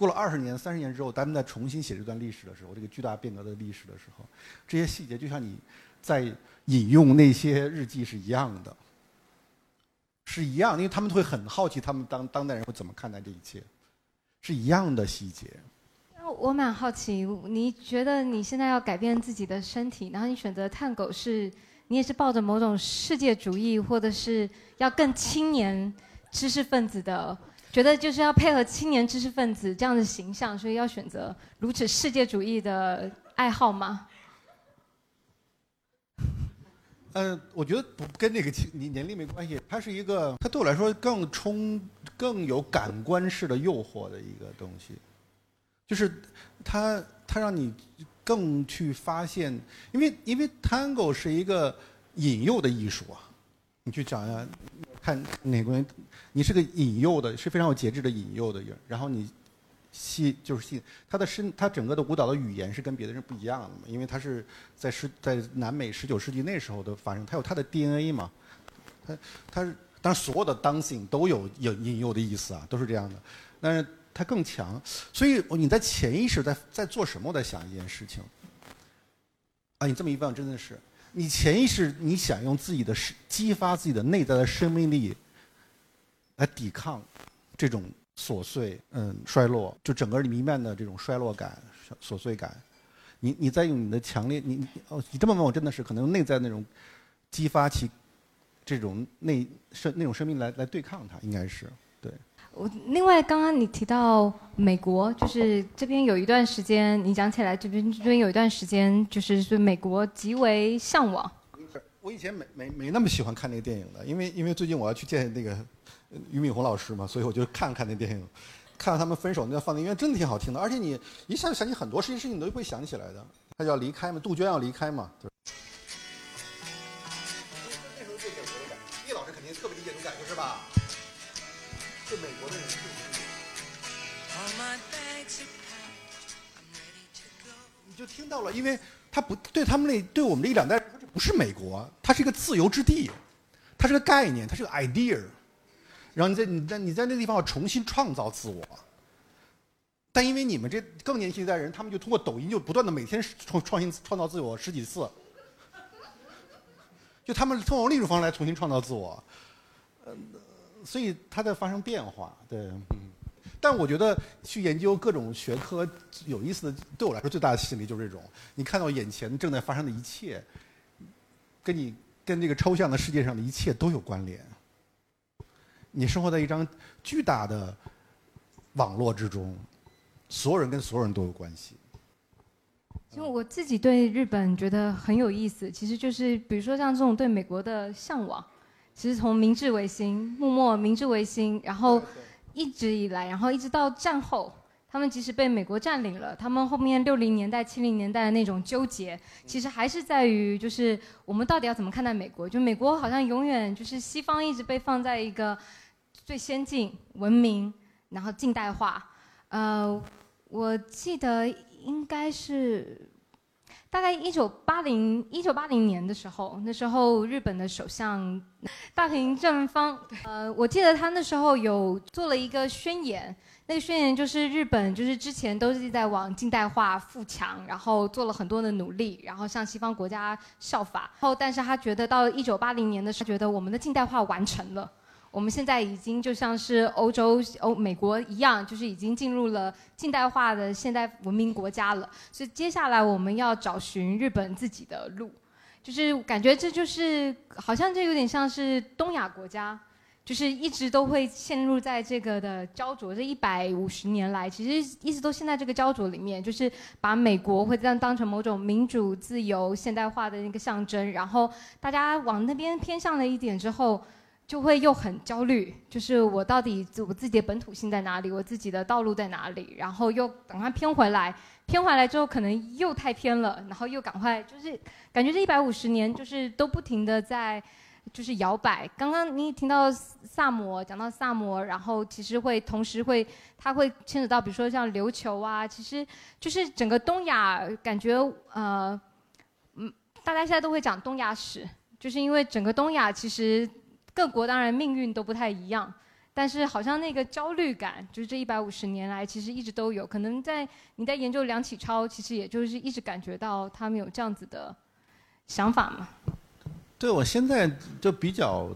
过了二十年、三十年之后，咱们再重新写这段历史的时候，这个巨大变革的历史的时候，这些细节就像你在引用那些日记是一样的，是一样，因为他们会很好奇，他们当当代人会怎么看待这一切。是一样的细节。我蛮好奇，你觉得你现在要改变自己的身体，然后你选择探狗，是你也是抱着某种世界主义，或者是要更青年知识分子的，觉得就是要配合青年知识分子这样的形象，所以要选择如此世界主义的爱好吗？嗯，我觉得不跟那个青年年龄没关系，它是一个，它对我来说更充、更有感官式的诱惑的一个东西，就是它它让你更去发现，因为因为 Tango 是一个引诱的艺术啊，你去讲一下，看哪个人，你是个引诱的，是非常有节制的引诱的人，然后你。吸就是吸，他的身，他整个的舞蹈的语言是跟别的人不一样的，因为他是在十在南美十九世纪那时候的发生，他有他的 DNA 嘛，他他是当然所有的 dancing 都有引引诱的意思啊，都是这样的，但是他更强，所以你在潜意识在在做什么？我在想一件事情，啊，你这么一问真的是，你潜意识你想用自己的激发自己的内在的生命力来抵抗这种。琐碎，嗯，衰落，就整个弥漫的这种衰落感、琐碎感，你你再用你的强烈，你哦，你这么问我真的是可能内在那种激发起这种内生那种生命来来对抗它，应该是对。我另外刚刚你提到美国，就是这边有一段时间，你讲起来这边这边有一段时间，就是对美国极为向往。我以前没没没那么喜欢看那个电影的，因为因为最近我要去见那个。俞敏洪老师嘛，所以我就看看那电影。看到他们分手那段放在音乐，真的挺好听的。而且你一下就想起很多事情，事情你都会想起来的。他就要离开嘛，杜鹃要离开嘛。那时候对美国的感觉，叶老师肯定特别理解这种感觉是吧？就听到了，因为他不对他们那对我们这一两代人，这不是美国，它是一个自由之地，它是个概念，它是个 idea。然后你在你在你在那地方要重新创造自我。但因为你们这更年轻一代人，他们就通过抖音就不断的每天创创新创造自我十几次，就他们通过另一种方式来重新创造自我，呃，所以它在发生变化，对，但我觉得去研究各种学科有意思的，对我来说最大的吸引力就是这种：你看到眼前正在发生的一切，跟你跟这个抽象的世界上的一切都有关联。你生活在一张巨大的网络之中，所有人跟所有人都有关系。其实我自己对日本觉得很有意思，其实就是比如说像这种对美国的向往，其实从明治维新、幕末明治维新，然后。一直以来，然后一直到战后，他们即使被美国占领了，他们后面六零年代、七零年代的那种纠结，其实还是在于，就是我们到底要怎么看待美国？就美国好像永远就是西方一直被放在一个最先进、文明，然后近代化。呃，我记得应该是。大概一九八零一九八零年的时候，那时候日本的首相大平正方，呃，我记得他那时候有做了一个宣言，那个宣言就是日本就是之前都是在往近代化富强，然后做了很多的努力，然后向西方国家效法，后但是他觉得到一九八零年的时候，他觉得我们的近代化完成了。我们现在已经就像是欧洲、欧美国一样，就是已经进入了近代化的现代文明国家了。所以接下来我们要找寻日本自己的路，就是感觉这就是好像这有点像是东亚国家，就是一直都会陷入在这个的焦灼。这一百五十年来，其实一直都陷在这个焦灼里面，就是把美国会这样当成某种民主、自由、现代化的那个象征，然后大家往那边偏向了一点之后。就会又很焦虑，就是我到底我自己的本土性在哪里，我自己的道路在哪里，然后又赶快偏回来，偏回来之后可能又太偏了，然后又赶快就是感觉这一百五十年就是都不停的在就是摇摆。刚刚你听到萨摩讲到萨摩，然后其实会同时会它会牵扯到比如说像琉球啊，其实就是整个东亚感觉呃嗯大家现在都会讲东亚史，就是因为整个东亚其实。各国当然命运都不太一样，但是好像那个焦虑感，就是这一百五十年来其实一直都有。可能在你在研究梁启超，其实也就是一直感觉到他们有这样子的想法嘛。对，我现在就比较，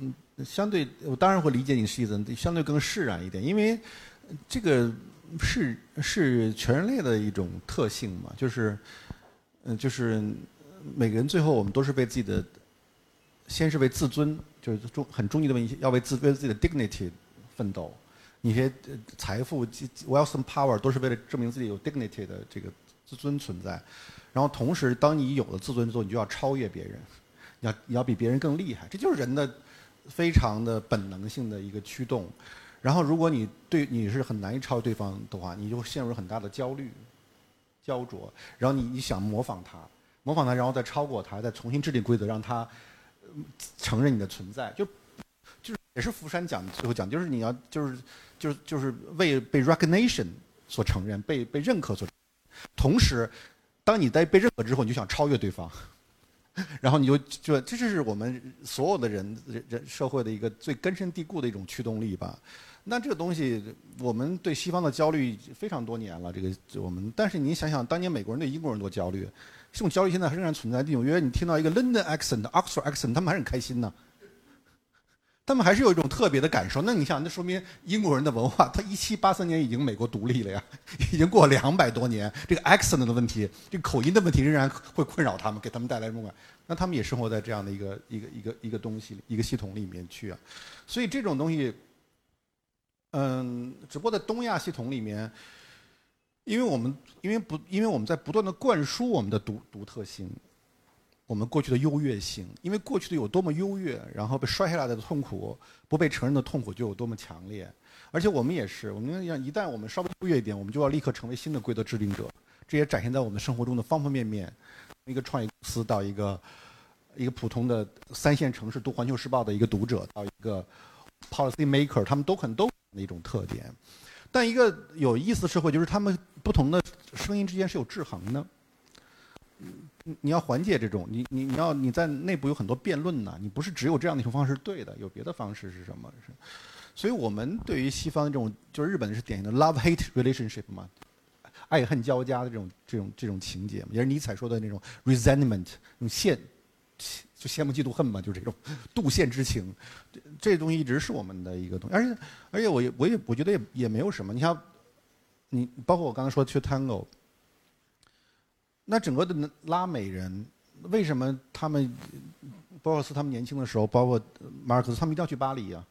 嗯，相对我当然会理解你的意思，相对更释然一点，因为这个是是全人类的一种特性嘛，就是，嗯，就是每个人最后我们都是被自己的，先是被自尊。就是中很中意的问题，要为自为自己的 dignity 奋斗。你些财富、wealth and power 都是为了证明自己有 dignity 的这个自尊存在。然后同时，当你有了自尊之后，你就要超越别人，你要你要比别人更厉害。这就是人的非常的本能性的一个驱动。然后，如果你对你是很难以超越对方的话，你就陷入很大的焦虑、焦灼。然后你你想模仿他，模仿他，然后再超过他，再重新制定规则，让他。承认你的存在，就就是也是福山讲最后讲，就是你要就是就是就是为被 recognition 所承认，被被认可所。同时，当你在被认可之后，你就想超越对方，然后你就就这就是我们所有的人人人社会的一个最根深蒂固的一种驱动力吧。那这个东西，我们对西方的焦虑非常多年了。这个我们，但是你想想，当年美国人对英国人多焦虑。这种焦虑现在还仍然存在。纽约，你听到一个 London accent、Oxford accent，他们还是很开心呢。他们还是有一种特别的感受。那你想，那说明英国人的文化，他一七八三年已经美国独立了呀，已经过两百多年。这个 accent 的问题，这个口音的问题，仍然会困扰他们，给他们带来不满。那他们也生活在这样的一个一个一个一个东西、一个系统里面去啊。所以这种东西，嗯，只不过在东亚系统里面。因为我们因为不因为我们在不断的灌输我们的独独特性，我们过去的优越性，因为过去的有多么优越，然后被摔下来的痛苦，不被承认的痛苦就有多么强烈。而且我们也是，我们要一旦我们稍微优越一点，我们就要立刻成为新的规则制定者。这也展现在我们生活中的方方面面。一个创业公司到一个一个普通的三线城市读《环球时报》的一个读者，到一个 policy maker，他们都可能都有一种特点。但一个有意思的社会就是他们不同的声音之间是有制衡的。你要缓解这种，你你你要你在内部有很多辩论呢，你不是只有这样的一种方式对的，有别的方式是什么？所以我们对于西方这种，就是日本是典型的 love hate relationship 嘛，爱恨交加的这种这种这种情节，也是尼采说的那种 resentment，那种羡，就羡慕嫉妒恨嘛，就这种妒羡之情，这这东西一直是我们的一个东西，而且而且我也我也我觉得也也没有什么，你像你包括我刚才说去 Tango。那整个的拉美人，为什么他们，博尔斯他们年轻的时候，包括马尔克斯他们一定要去巴黎呀，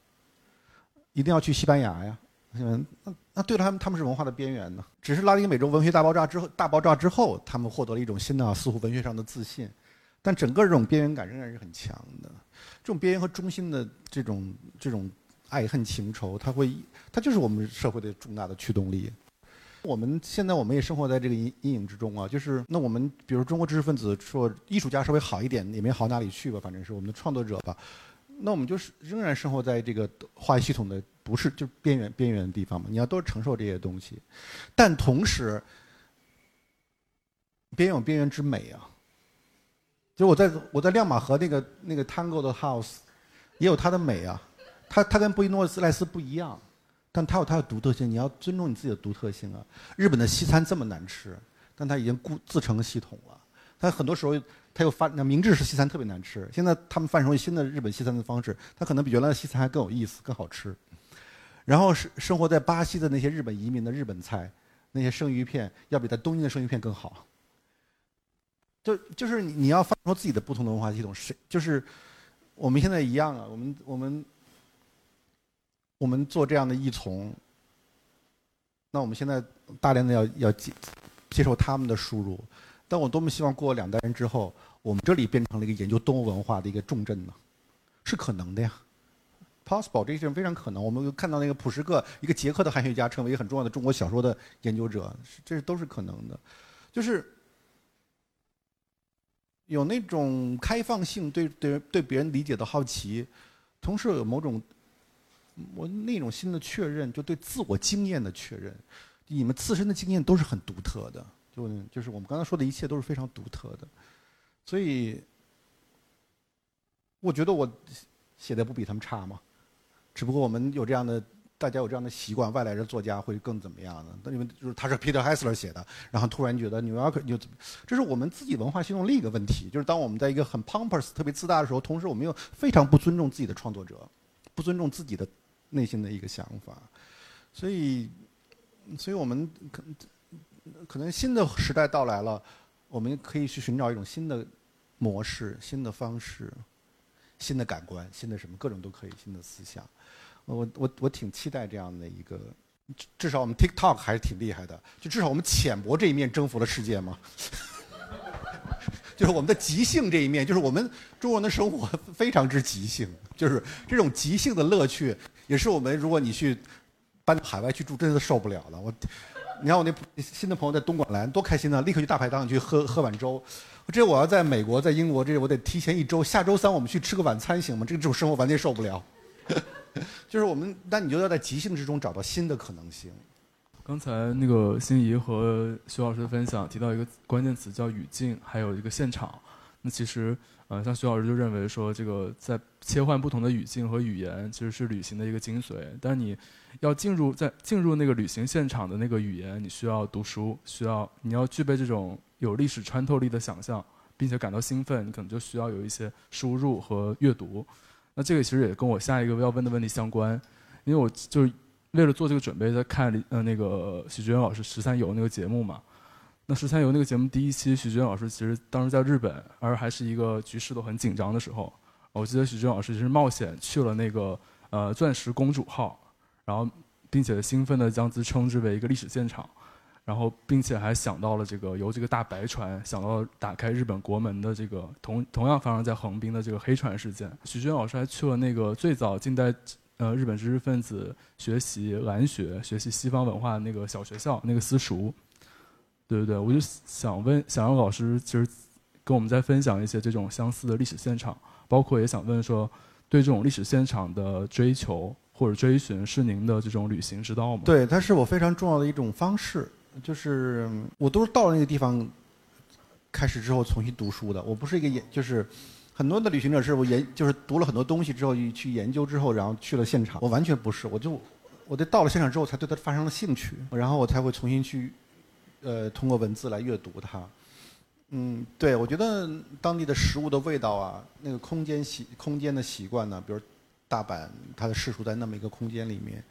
一定要去西班牙呀？那那对，他们他们是文化的边缘呢。只是拉丁美洲文学大爆炸之后，大爆炸之后，他们获得了一种新的似乎文学上的自信，但整个这种边缘感仍然是很强的。这种边缘和中心的这种这种爱恨情仇，它会，它就是我们社会的重大的驱动力。我们现在我们也生活在这个阴阴影之中啊，就是那我们比如中国知识分子说艺术家稍微好一点也没好哪里去吧，反正是我们的创作者吧，那我们就是仍然生活在这个话语系统的不是就边缘边缘的地方嘛，你要都承受这些东西，但同时边有边缘之美啊，就我在我在亮马河那个那个 Tango 的 House 也有它的美啊，它它跟布宜诺斯莱斯不一样。但它有它的独特性，你要尊重你自己的独特性啊！日本的西餐这么难吃，但它已经固自成系统了。它很多时候，它又发那明治式西餐特别难吃，现在他们发展出新的日本西餐的方式，它可能比原来的西餐还更有意思、更好吃。然后是生活在巴西的那些日本移民的日本菜，那些生鱼片要比在东京的生鱼片更好。就就是你要发出自己的不同的文化系统，是就是我们现在一样啊，我们我们。我们做这样的异从，那我们现在大量的要要接接受他们的输入，但我多么希望过两代人之后，我们这里变成了一个研究动物文化的一个重镇呢？是可能的呀，possible，这是非常可能。我们看到那个普什克，一个捷克的汉学家，成为一个很重要的中国小说的研究者，这都是可能的。就是有那种开放性，对对对别人理解的好奇，同时有某种。我那种新的确认，就对自我经验的确认，你们自身的经验都是很独特的，就就是我们刚才说的一切都是非常独特的，所以我觉得我写的不比他们差嘛，只不过我们有这样的，大家有这样的习惯，外来的作家会更怎么样呢？那你们就是他是 Peter Hessler 写的，然后突然觉得 New York 就，这是我们自己文化系统另一个问题，就是当我们在一个很 pompous 特别自大的时候，同时我们又非常不尊重自己的创作者，不尊重自己的。内心的一个想法，所以，所以我们可可能新的时代到来了，我们可以去寻找一种新的模式、新的方式、新的感官、新的什么各种都可以，新的思想。我我我挺期待这样的一个，至少我们 TikTok 还是挺厉害的，就至少我们浅薄这一面征服了世界嘛。就是我们的即兴这一面，就是我们中国人的生活非常之即兴，就是这种即兴的乐趣。也是我们，如果你去搬海外去住，真的受不了了。我，你看我那新的朋友在东莞来，多开心呢！立刻去大排档去喝喝碗粥。这我要在美国，在英国，这我得提前一周。下周三我们去吃个晚餐行吗？这种生活完全受不了。就是我们，但你就要在即兴之中找到新的可能性。刚才那个心怡和徐老师的分享提到一个关键词叫语境，还有一个现场。那其实。呃，像徐老师就认为说，这个在切换不同的语境和语言，其实是旅行的一个精髓。但你要进入在进入那个旅行现场的那个语言，你需要读书，需要你要具备这种有历史穿透力的想象，并且感到兴奋，你可能就需要有一些输入和阅读。那这个其实也跟我下一个要问的问题相关，因为我就是为了做这个准备，在看呃那个许志远老师《十三游》那个节目嘛。那十三游那个节目第一期，许志远老师其实当时在日本，而还是一个局势都很紧张的时候。我记得许志远老师其实冒险去了那个呃钻石公主号，然后并且兴奋地将之称之为一个历史现场，然后并且还想到了这个由这个大白船想到打开日本国门的这个同同样发生在横滨的这个黑船事件。许军老师还去了那个最早近代呃日本知识分子学习蓝学、学习西方文化那个小学校那个私塾。对对对，我就想问，想让老师其实跟我们再分享一些这种相似的历史现场，包括也想问说，对这种历史现场的追求或者追寻是您的这种旅行之道吗？对，它是我非常重要的一种方式，就是我都是到了那个地方，开始之后重新读书的。我不是一个研，就是很多的旅行者是我研，就是读了很多东西之后去研究之后，然后去了现场。我完全不是，我就我得到了现场之后才对它发生了兴趣，然后我才会重新去。呃，通过文字来阅读它，嗯，对，我觉得当地的食物的味道啊，那个空间习空间的习惯呢，比如大阪，它的世俗在那么一个空间里面，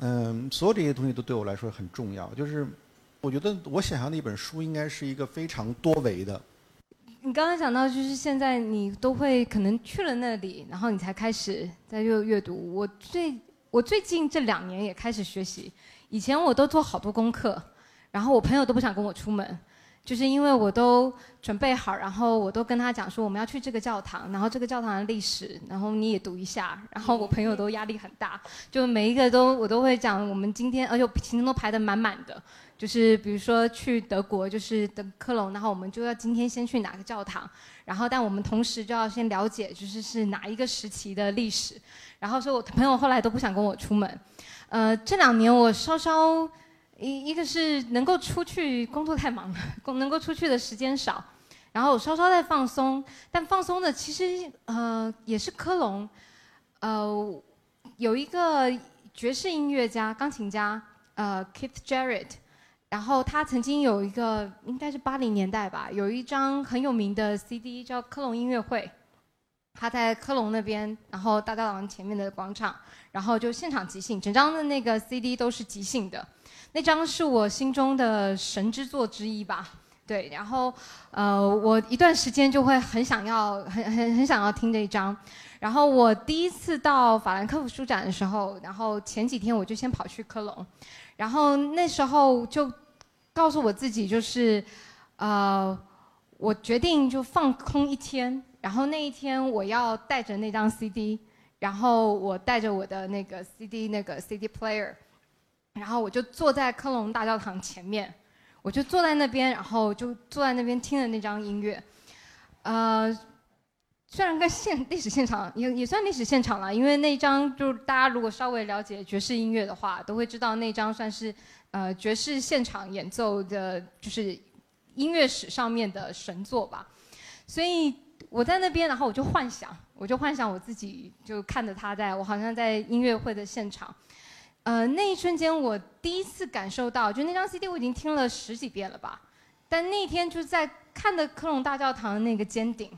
嗯，所有这些东西都对我来说很重要。就是我觉得我想象的一本书应该是一个非常多维的。你刚刚讲到，就是现在你都会可能去了那里，然后你才开始在阅阅读。我最我最近这两年也开始学习，以前我都做好多功课。然后我朋友都不想跟我出门，就是因为我都准备好，然后我都跟他讲说我们要去这个教堂，然后这个教堂的历史，然后你也读一下。然后我朋友都压力很大，就每一个都我都会讲我们今天，而且行程都排得满满的。就是比如说去德国，就是德克隆，然后我们就要今天先去哪个教堂，然后但我们同时就要先了解就是是哪一个时期的历史。然后所以我朋友后来都不想跟我出门。呃，这两年我稍稍。一一个是能够出去工作太忙了，工能够出去的时间少，然后稍稍在放松，但放松的其实呃也是科隆，呃有一个爵士音乐家钢琴家呃 Keith Jarrett，然后他曾经有一个应该是八零年代吧，有一张很有名的 CD 叫科隆音乐会，他在科隆那边，然后大教堂前面的广场，然后就现场即兴，整张的那个 CD 都是即兴的。那张是我心中的神之作之一吧，对，然后，呃，我一段时间就会很想要，很很很想要听这一张，然后我第一次到法兰克福书展的时候，然后前几天我就先跑去科隆，然后那时候就告诉我自己，就是，呃，我决定就放空一天，然后那一天我要带着那张 CD，然后我带着我的那个 CD 那个 CD player。然后我就坐在科隆大教堂前面，我就坐在那边，然后就坐在那边听了那张音乐。呃，虽然跟现历史现场也也算历史现场了，因为那张就是大家如果稍微了解爵士音乐的话，都会知道那张算是呃爵士现场演奏的，就是音乐史上面的神作吧。所以我在那边，然后我就幻想，我就幻想我自己就看着他在，我好像在音乐会的现场。呃，那一瞬间我第一次感受到，就那张 CD 我已经听了十几遍了吧，但那天就在看的科隆大教堂的那个尖顶，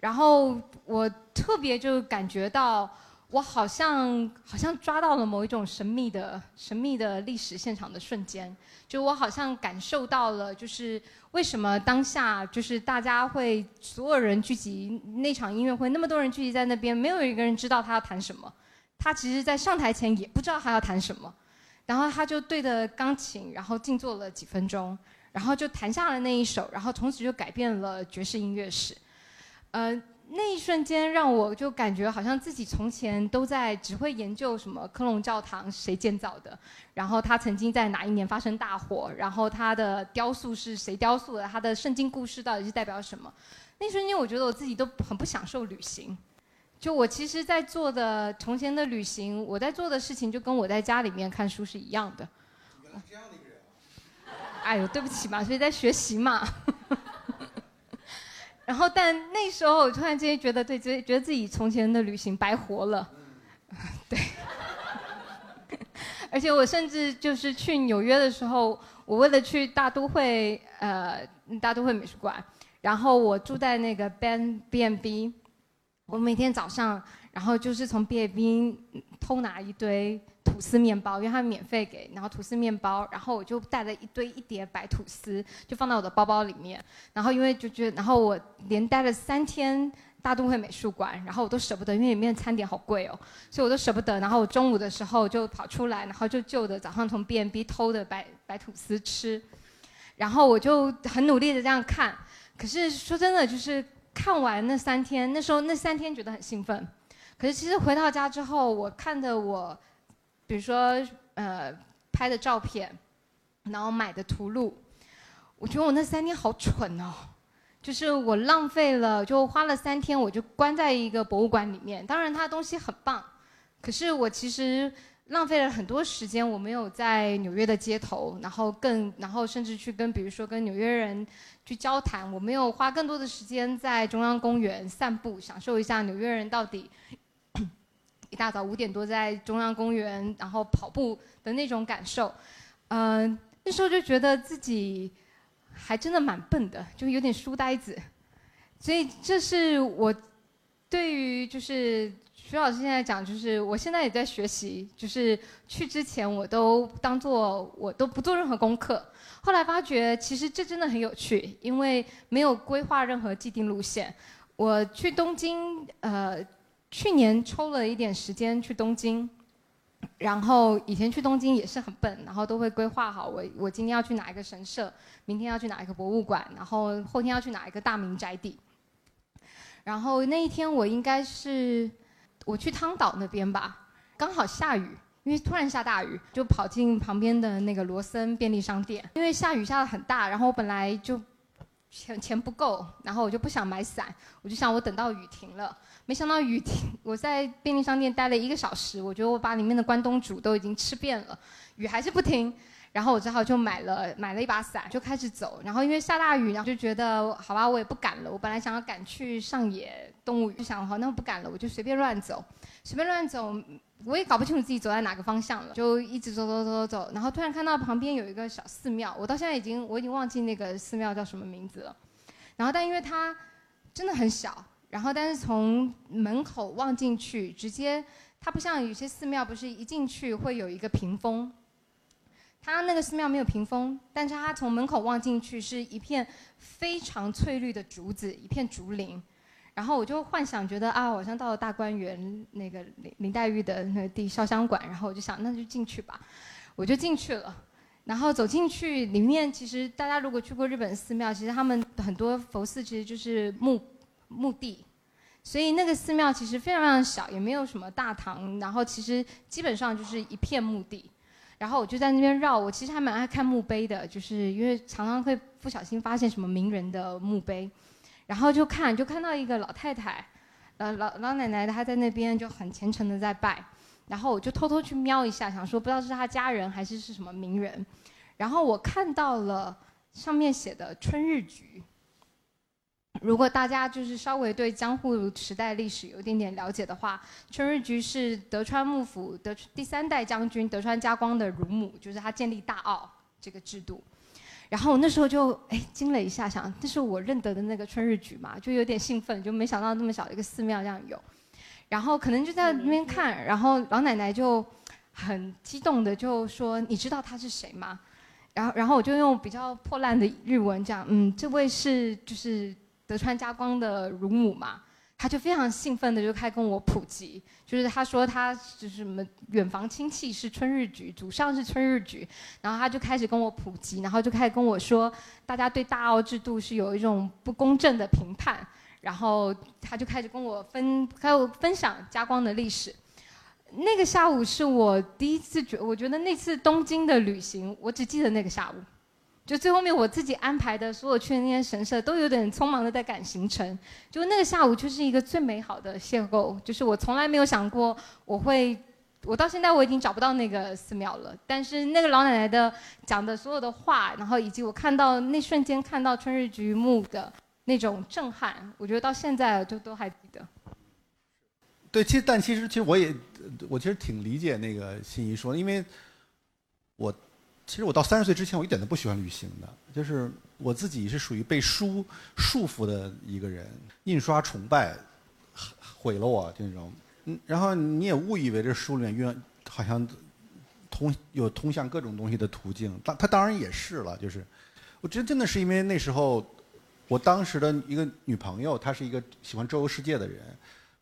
然后我特别就感觉到，我好像好像抓到了某一种神秘的神秘的历史现场的瞬间，就我好像感受到了，就是为什么当下就是大家会所有人聚集那场音乐会，那么多人聚集在那边，没有一个人知道他要弹什么。他其实，在上台前也不知道他要弹什么，然后他就对着钢琴，然后静坐了几分钟，然后就弹下了那一首，然后从此就改变了爵士音乐史。呃，那一瞬间让我就感觉好像自己从前都在只会研究什么科隆教堂谁建造的，然后他曾经在哪一年发生大火，然后他的雕塑是谁雕塑的，他的圣经故事到底是代表什么？那一瞬间，我觉得我自己都很不享受旅行。就我其实，在做的从前的旅行，我在做的事情就跟我在家里面看书是一样的。哎呦，对不起嘛，所以在学习嘛。然后，但那时候我突然之间觉得，对，觉觉得自己从前的旅行白活了。对。而且我甚至就是去纽约的时候，我为了去大都会，呃，大都会美术馆，然后我住在那个 Ben B&B。B。我每天早上，然后就是从毕业兵偷拿一堆吐司面包，因为他免费给，然后吐司面包，然后我就带了一堆一叠白吐司，就放到我的包包里面。然后因为就觉得，然后我连待了三天大都会美术馆，然后我都舍不得，因为里面的餐点好贵哦，所以我都舍不得。然后我中午的时候就跑出来，然后就就着早上从 B N B 偷的白白吐司吃，然后我就很努力的这样看。可是说真的，就是。看完那三天，那时候那三天觉得很兴奋，可是其实回到家之后，我看的我，比如说呃拍的照片，然后买的图录，我觉得我那三天好蠢哦，就是我浪费了，就花了三天，我就关在一个博物馆里面。当然，它东西很棒，可是我其实浪费了很多时间，我没有在纽约的街头，然后更然后甚至去跟比如说跟纽约人去交谈，我没有花更多的时间在中央公园散步，享受一下纽约人到底。一大早五点多在中央公园，然后跑步的那种感受，嗯，那时候就觉得自己还真的蛮笨的，就有点书呆子。所以这是我对于就是徐老师现在讲，就是我现在也在学习，就是去之前我都当做我都不做任何功课，后来发觉其实这真的很有趣，因为没有规划任何既定路线。我去东京，呃。去年抽了一点时间去东京，然后以前去东京也是很笨，然后都会规划好我我今天要去哪一个神社，明天要去哪一个博物馆，然后后天要去哪一个大名宅地。然后那一天我应该是我去汤岛那边吧，刚好下雨，因为突然下大雨，就跑进旁边的那个罗森便利商店，因为下雨下的很大，然后我本来就钱钱不够，然后我就不想买伞，我就想我等到雨停了。没想到雨停，我在便利商店待了一个小时，我觉得我把里面的关东煮都已经吃遍了，雨还是不停，然后我只好就买了买了一把伞，就开始走。然后因为下大雨，然后就觉得好吧，我也不赶了。我本来想要赶去上野动物园，想好那我不赶了，我就随便乱走，随便乱走，我也搞不清楚自己走在哪个方向了，就一直走走走走走。然后突然看到旁边有一个小寺庙，我到现在已经我已经忘记那个寺庙叫什么名字了。然后但因为它真的很小。然后，但是从门口望进去，直接它不像有些寺庙，不是一进去会有一个屏风。它那个寺庙没有屏风，但是它从门口望进去是一片非常翠绿的竹子，一片竹林。然后我就幻想，觉得啊，好像到了大观园那个林林黛玉的那个地潇湘馆。然后我就想，那就进去吧，我就进去了。然后走进去，里面其实大家如果去过日本寺庙，其实他们很多佛寺其实就是墓。墓地，所以那个寺庙其实非常非常小，也没有什么大堂，然后其实基本上就是一片墓地。然后我就在那边绕，我其实还蛮爱看墓碑的，就是因为常常会不小心发现什么名人的墓碑，然后就看，就看到一个老太太，呃老老奶奶她在那边就很虔诚的在拜，然后我就偷偷去瞄一下，想说不知道是她家人还是是什么名人，然后我看到了上面写的春日菊。如果大家就是稍微对江户时代历史有一点点了解的话，春日局是德川幕府的第三代将军德川家光的乳母，就是他建立大奥这个制度。然后我那时候就哎惊了一下，想这是我认得的那个春日局嘛，就有点兴奋，就没想到那么小的一个寺庙这样有。然后可能就在那边看，然后老奶奶就很激动的就说：“你知道他是谁吗？”然后然后我就用比较破烂的日文讲：“嗯，这位是就是。”德川家光的乳母嘛，他就非常兴奋的就开始跟我普及，就是他说他就是什么远房亲戚是春日局，祖上是春日局，然后他就开始跟我普及，然后就开始跟我说，大家对大奥制度是有一种不公正的评判，然后他就开始跟我分还有分享家光的历史。那个下午是我第一次觉，我觉得那次东京的旅行，我只记得那个下午。就最后面我自己安排的所有去的那些神社都有点匆忙的在赶行程，就那个下午就是一个最美好的邂逅，就是我从来没有想过我会，我到现在我已经找不到那个寺庙了，但是那个老奶奶的讲的所有的话，然后以及我看到那瞬间看到春日菊墓的那种震撼，我觉得到现在就都还记得。对，其实但其实其实我也我其实挺理解那个心怡说，因为我。其实我到三十岁之前，我一点都不喜欢旅行的，就是我自己是属于被书束缚的一个人，印刷崇拜毁了我这种。嗯，然后你也误以为这书里面运好像通有通向各种东西的途径，当它当然也是了，就是我觉得真的是因为那时候我当时的一个女朋友，她是一个喜欢周游世界的人，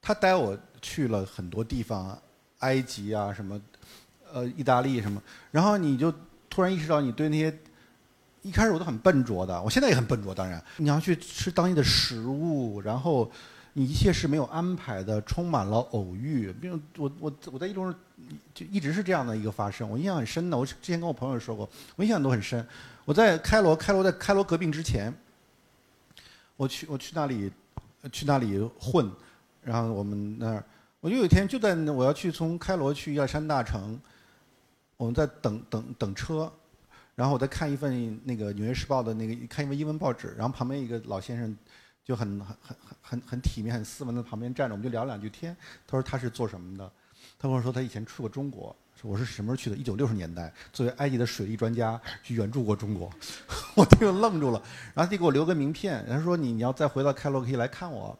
她带我去了很多地方，埃及啊什么，呃，意大利什么，然后你就。突然意识到，你对那些一开始我都很笨拙的，我现在也很笨拙。当然，你要去吃当地的食物，然后你一切是没有安排的，充满了偶遇。比如我我我在一中就一直是这样的一个发生，我印象很深的。我之前跟我朋友说过，我印象都很深。我在开罗，开罗在开罗革命之前，我去我去那里去那里混，然后我们那儿，我就有一天就在我要去从开罗去亚山大城，我们在等等等车，然后我在看一份那个《纽约时报》的那个看一份英文报纸，然后旁边一个老先生。就很很很很很体面、很斯文的旁边站着，我们就聊两句天。他说他是做什么的？他跟我说他以前去过中国。我是什么时候去的？一九六十年代，作为埃及的水利专家去援助过中国。我听了愣住了。然后他给我留个名片，他说你你要再回到开罗可以来看我。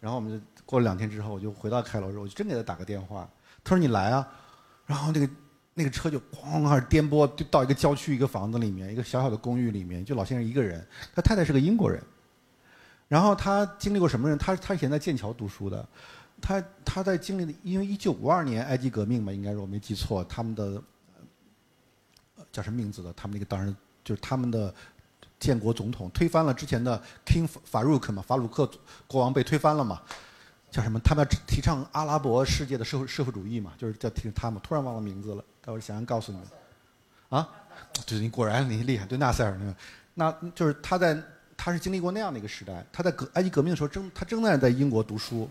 然后我们就过了两天之后，我就回到开罗时候，我就真给他打个电话。他说你来啊。然后那个那个车就哐开始颠簸，就到一个郊区一个房子里面，一个小小的公寓里面，就老先生一个人。他太太是个英国人。然后他经历过什么人？他他以前在剑桥读书的，他他在经历的，因为一九五二年埃及革命嘛，应该是我没记错，他们的叫什么名字的？他们那个当然就是他们的建国总统推翻了之前的 King 法鲁克嘛，法鲁克国王被推翻了嘛，叫什么？他们要提倡阿拉伯世界的社会社会主义嘛，就是叫提他们。突然忘了名字了，待会儿想想告诉你们。啊，对，你果然你厉害，对纳赛尔那个，那就是他在。他是经历过那样的一个时代，他在革埃及革命的时候正他正在在英国读书，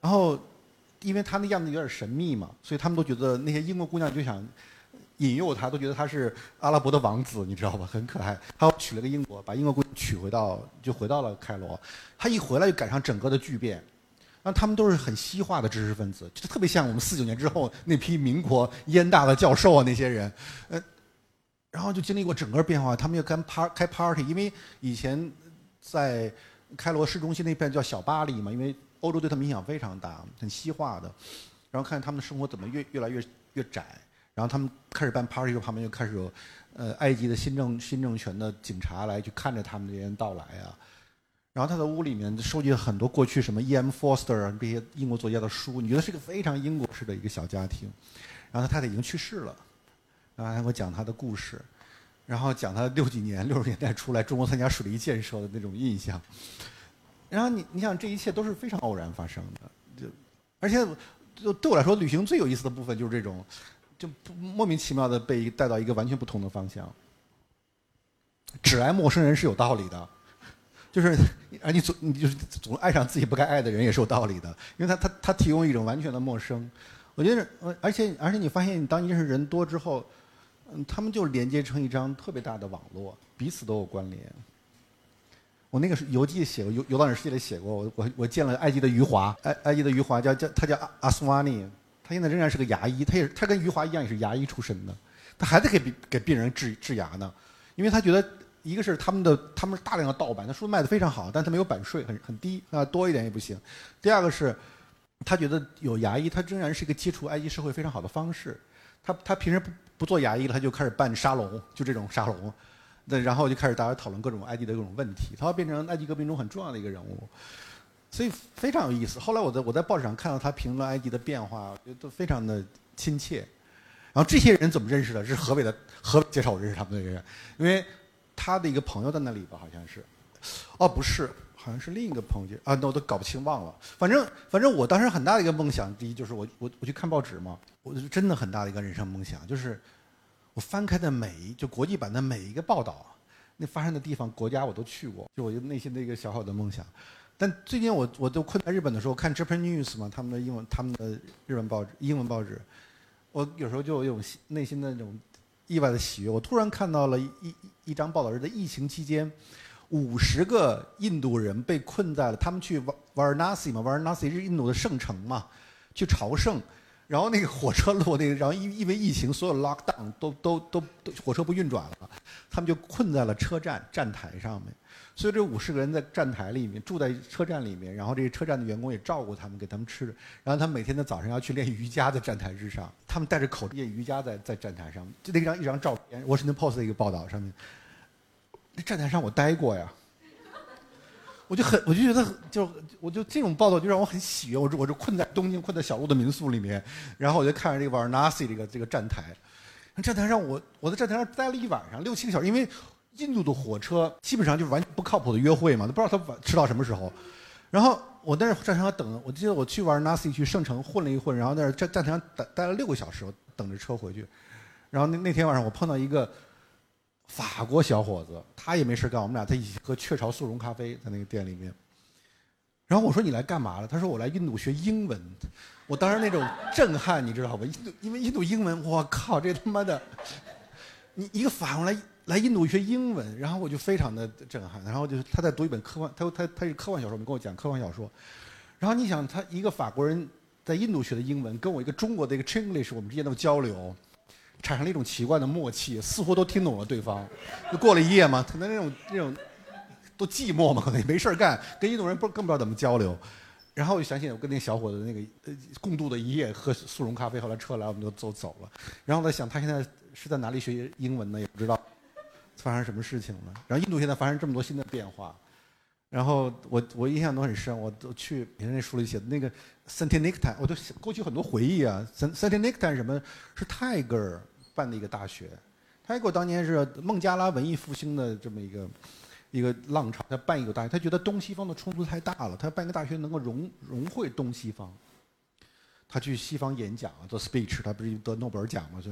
然后因为他那样子有点神秘嘛，所以他们都觉得那些英国姑娘就想引诱他，都觉得他是阿拉伯的王子，你知道吧？很可爱。他娶了个英国，把英国姑娘娶回到就回到了开罗。他一回来就赶上整个的巨变，他们都是很西化的知识分子，就特别像我们四九年之后那批民国燕大的教授啊那些人，呃。然后就经历过整个变化，他们要开 part 开 party，因为以前在开罗市中心那片叫小巴黎嘛，因为欧洲对他们影响非常大，很西化的。然后看他们的生活怎么越越来越越窄，然后他们开始办 party 时，旁边就开始有呃埃及的新政新政权的警察来去看着他们这些人到来啊。然后他的屋里面收集了很多过去什么 E.M. Foster 啊这些英国作家的书，你觉得是个非常英国式的一个小家庭。然后他太太已经去世了。然后还给我讲他的故事，然后讲他六几年六十年代出来中国参加水利建设的那种印象。然后你你想这一切都是非常偶然发生的，就而且就对我来说，旅行最有意思的部分就是这种，就莫名其妙的被带到一个完全不同的方向。只爱陌生人是有道理的，就是而你总你就是总爱上自己不该爱的人也是有道理的，因为他他他提供一种完全的陌生。我觉得，而且而且你发现，当你认识人多之后。嗯，他们就连接成一张特别大的网络，彼此都有关联。我那个游记写过，游游到你世界里写过。我我我见了埃及的余华，埃埃及的余华叫叫他叫阿阿斯瓦尼，他现在仍然是个牙医，他也他跟余华一样也是牙医出身的，他还在给给病人治治牙呢，因为他觉得一个是他们的他们是大量的盗版，他书卖的非常好，但他没有版税，很很低啊，多一点也不行。第二个是，他觉得有牙医，他仍然是一个接触埃及社会非常好的方式。他他平时不。不做牙医了，他就开始办沙龙，就这种沙龙，那然后就开始大家讨论各种埃及的各种问题，他要变成埃及革命中很重要的一个人物，所以非常有意思。后来我在我在报纸上看到他评论埃及的变化，我觉得都非常的亲切。然后这些人怎么认识的？是河北的河北介绍我认识他们的人，因为他的一个朋友在那里吧，好像是，哦不是。好像是另一个朋友啊，那我都搞不清忘了。反正反正我当时很大的一个梦想，第一就是我我我去看报纸嘛，我是真的很大的一个人生梦想，就是我翻开的每一就国际版的每一个报道，那发生的地方国家我都去过，就我就内心的一个小小的梦想。但最近我我都困在日本的时候看 Japan News 嘛，他们的英文他们的日本报纸英文报纸，我有时候就有种内心的那种意外的喜悦。我突然看到了一一张报道，是在疫情期间。五十个印度人被困在了，他们去瓦瓦尔纳西嘛，瓦尔纳西是印度的圣城嘛，去朝圣，然后那个火车路那个，然后因因为疫情，所有 lock down 都都都都火车不运转了，他们就困在了车站站台上面，所以这五十个人在站台里面住在车站里面，然后这个车站的员工也照顾他们，给他们吃，然后他们每天的早上要去练瑜伽在站台之上，他们戴着口罩练瑜伽在在站台上，就那张一张照片，《Washington Post》的一个报道上面。那站台上我待过呀，我就很，我就觉得，就我就这种报道就让我很喜悦。我我就困在东京，困在小路的民宿里面，然后我就看着这个玩 Nazi 这个这个站台，站台上我我在站台上待了一晚上六七个小时，因为印度的火车基本上就是完全不靠谱的约会嘛，都不知道他晚迟到什么时候。然后我在那战场上等，我记得我去玩 Nasi 去圣城混了一混，然后在那战战场上待待了六个小时，我等着车回去。然后那那天晚上我碰到一个法国小伙子，他也没事干，我们俩在一起喝雀巢速溶咖啡，在那个店里面。然后我说你来干嘛了？他说我来印度学英文。我当时那种震撼，你知道吧？印度因为印度英文，我靠，这他妈的，你一个法国来来印度学英文，然后我就非常的震撼。然后就是他在读一本科幻，他他他是科幻小说，没跟我讲科幻小说。然后你想，他一个法国人在印度学的英文，跟我一个中国的一个 Chinglish，我们之间的交流，产生了一种奇怪的默契，似乎都听懂了对方。就过了一夜嘛，可能那种那种都寂寞嘛，可能也没事干，跟印度人不更不知道怎么交流。然后我就想起我跟那个小伙子那个呃共度的一夜，喝速溶咖啡，后来车来我们就走走了。然后我在想，他现在是在哪里学英文呢？也不知道发生什么事情了。然后印度现在发生这么多新的变化。然后我我印象都很深，我都去别人那书里写的那个 Santinictan，我都过去很多回忆啊。s a n t i n i k t a n 什么是泰戈尔办的一个大学？泰戈尔当年是孟加拉文艺复兴的这么一个一个浪潮，他办一个大学，他觉得东西方的冲突太大了，他办一个大学能够融融汇东西方。他去西方演讲做 speech，他不是得诺贝尔奖嘛，就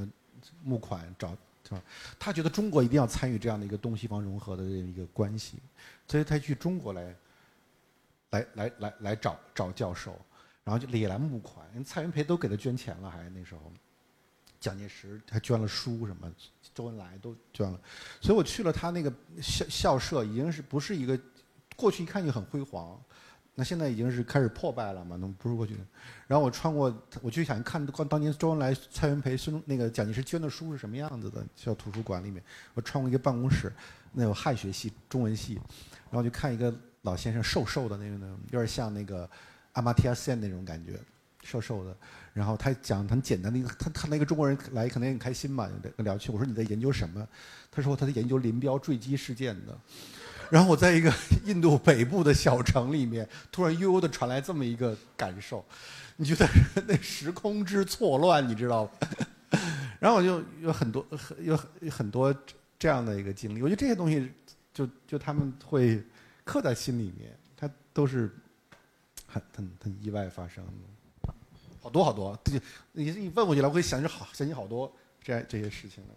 募款找。是吧他觉得中国一定要参与这样的一个东西方融合的这样一个关系，所以他去中国来，来来来来找找教授，然后就也来募款，蔡元培都给他捐钱了，还那时候，蒋介石还捐了书什么，周恩来都捐了，所以我去了他那个校校舍，已经是不是一个过去一看就很辉煌。那现在已经是开始破败了嘛？能不是过去的？然后我穿过，我就想看当年周恩来、蔡元培、孙那个蒋介石捐的书是什么样子的。校图书馆里面，我穿过一个办公室，那有汉学系、中文系，然后就看一个老先生，瘦瘦的那种，有点像那个阿玛提亚森那种感觉，瘦瘦的。然后他讲很简单的，他他那个中国人来可能也很开心嘛，聊去。我说你在研究什么？他说他在研究林彪坠机事件的。然后我在一个 印度北部的小城里面，突然悠悠的传来这么一个感受，你觉得那时空之错乱，你知道吗？然后我就有很多很有很多这样的一个经历，我觉得这些东西就就他们会刻在心里面，它都是很很很意外发生的，好多好多，你你问过去了，我会想起好想起好多这样这些事情来。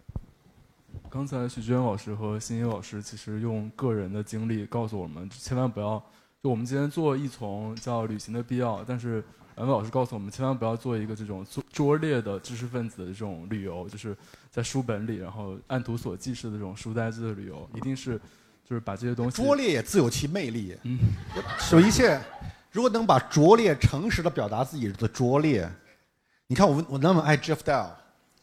刚才徐娟老师和欣欣老师其实用个人的经历告诉我们，千万不要就我们今天做一从叫旅行的必要，但是两位老师告诉我们，千万不要做一个这种拙拙劣的知识分子的这种旅游，就是在书本里然后按图索骥式的这种书呆子的旅游，一定是就是把这些东西拙劣也自有其魅力。嗯，有一切如果能把拙劣诚实的表达自己的拙劣，你看我我那么爱 Jeff Dell。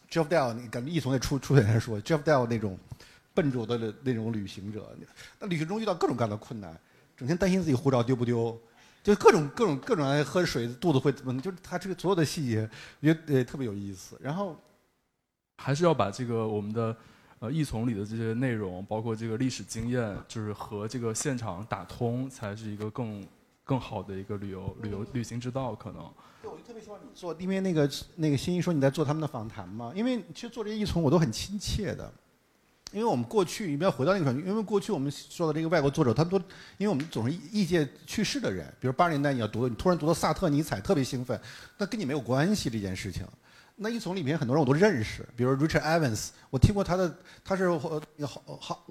Jeff Dell，你感觉一从那出出现来说，Jeff Dell 那种笨拙的那种旅行者，那旅行中遇到各种各样的困难，整天担心自己护照丢不丢，就各种各种各种爱喝水肚子会怎么，就是他这个所有的细节，我觉得特别有意思。然后还是要把这个我们的呃译从里的这些内容，包括这个历史经验，就是和这个现场打通，才是一个更更好的一个旅游旅游旅行之道可能。我就特别希望你做，因为那个那个新一说你在做他们的访谈嘛，因为其实做这些译从我都很亲切的，因为我们过去你不要回到那个因为过去我们说的这个外国作者，他都因为我们总是译界去世的人，比如八十年代你要读，你突然读到萨特、尼采，特别兴奋，那跟你没有关系这件事情。那译从里面很多人我都认识，比如 Richard Evans，我听过他的，他是呃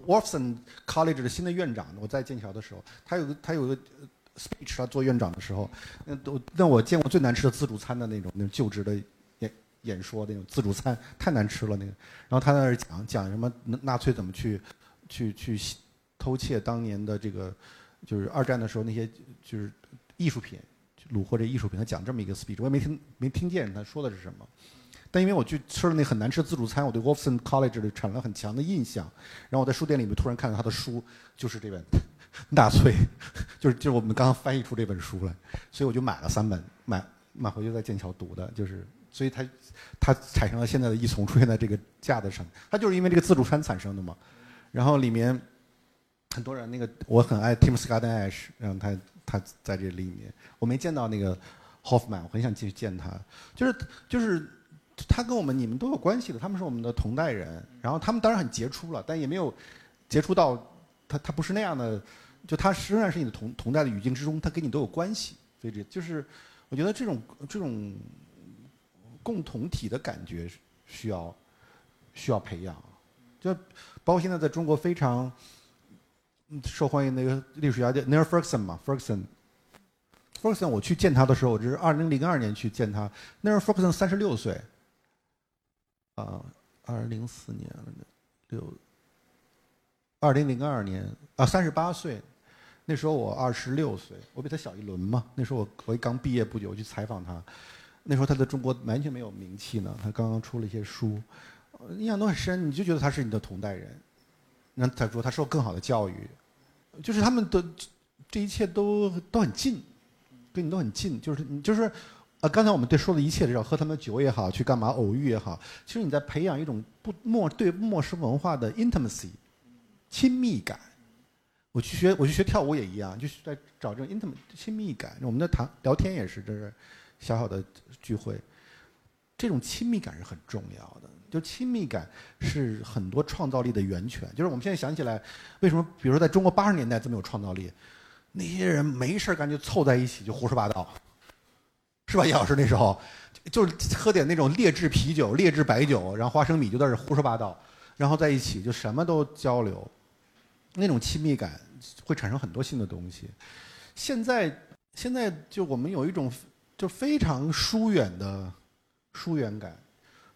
Wolfson College 的新的院长，我在剑桥的时候，他有个他有个。Speech 他做院长的时候，那都那我见过最难吃的自助餐的那种那种就职的演演说那种自助餐太难吃了那个，然后他在那儿讲讲什么纳粹怎么去去去偷窃当年的这个就是二战的时候那些就是艺术品虏获这艺术品，他讲这么一个 speech，我也没听没听见他说的是什么，但因为我去吃了那很难吃的自助餐，我对 Wolfson College 产生了很强的印象，然后我在书店里面突然看到他的书，就是这本。纳粹，就是就是我们刚刚翻译出这本书来，所以我就买了三本，买买回去在剑桥读的，就是所以它它产生了现在的一从出现在这个架子上，它就是因为这个自助餐产生的嘛。然后里面很多人，那个我很爱 Tim Scott Ash，然后他他在这里面，我没见到那个 Hoffman，我很想继续见他，就是就是他跟我们你们都有关系的，他们是我们的同代人，然后他们当然很杰出了，但也没有杰出到他他不是那样的。就他仍然是你的同同代的语境之中，他跟你都有关系，所以这就是我觉得这种这种共同体的感觉需要需要培养，就包括现在在中国非常受欢迎那个历史学家叫 Neil Ferguson 嘛，Ferguson。Ferguson 我去见他的时候，我这是二零零二年去见他。Neil Ferguson 三十六岁，啊，二零零四年六，二零零二年啊，三十八岁。那时候我二十六岁，我比他小一轮嘛。那时候我我刚毕业不久，我去采访他。那时候他在中国完全没有名气呢，他刚刚出了一些书，印象都很深。你就觉得他是你的同代人。那他说他受更好的教育，就是他们的这一切都都很近，跟你都很近。就是你就是，呃，刚才我们对说的一切，要喝他们的酒也好，去干嘛偶遇也好，其实你在培养一种不陌对陌生文化的 intimacy，亲密感。我去学，我去学跳舞也一样，就是在找这种 intimate 亲密感。我们的谈聊天也是，这是小小的聚会，这种亲密感是很重要的。就亲密感是很多创造力的源泉。就是我们现在想起来，为什么比如说在中国八十年代这么有创造力？那些人没事干就凑在一起就胡说八道，是吧？叶老师那时候就是喝点那种劣质啤酒、劣质白酒，然后花生米就在这胡说八道，然后在一起就什么都交流，那种亲密感。会产生很多新的东西。现在，现在就我们有一种就非常疏远的疏远感，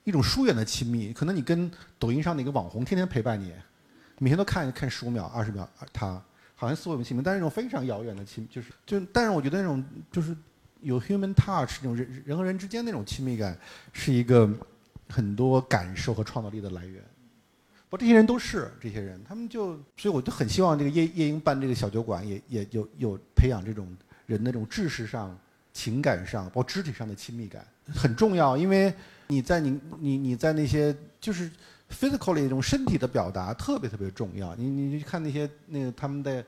一种疏远的亲密。可能你跟抖音上的一个网红天天陪伴你，每天都看看十五秒、二十秒，他好像似我们亲密，但是那种非常遥远的亲，就是就，但是我觉得那种就是有 human touch 那种人人和人之间那种亲密感，是一个很多感受和创造力的来源。不，这些人都是这些人，他们就，所以我就很希望这个夜夜莺办这个小酒馆，也也有有培养这种人的这种知识上、情感上，包括肢体上的亲密感，很重要。因为你在你你你在那些就是 physically 那种身体的表达特别特别重要。你你去看那些那个他们在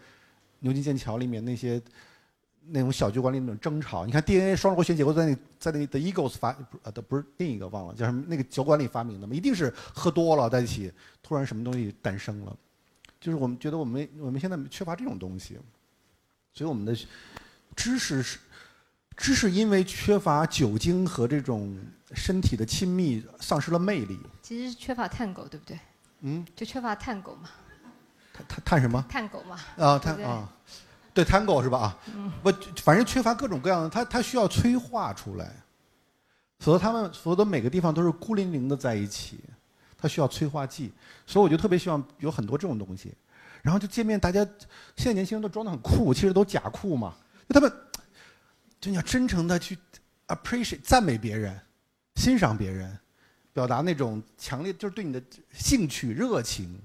牛津剑桥里面那些。那种小酒馆里那种争吵，你看 DNA 双螺旋结构在那在那 The Eagles 发呃的不是另一个忘了叫什么那个酒馆里发明的嘛，一定是喝多了在一起，突然什么东西诞生了，就是我们觉得我们我们现在缺乏这种东西，所以我们的知识是知识因为缺乏酒精和这种身体的亲密丧失了魅力。其实是缺乏探狗，对不对？嗯，就缺乏探狗嘛。探探探什么？探狗嘛。啊，探啊。对，Tango 是吧？啊，不，反正缺乏各种各样的，它它需要催化出来，否则他们否则每个地方都是孤零零的在一起，它需要催化剂，所以我就特别希望有很多这种东西，然后就见面，大家现在年轻人都装的很酷，其实都假酷嘛，就他们就你要真诚的去 appreciate 赞美别人，欣赏别人，表达那种强烈就是对你的兴趣热情，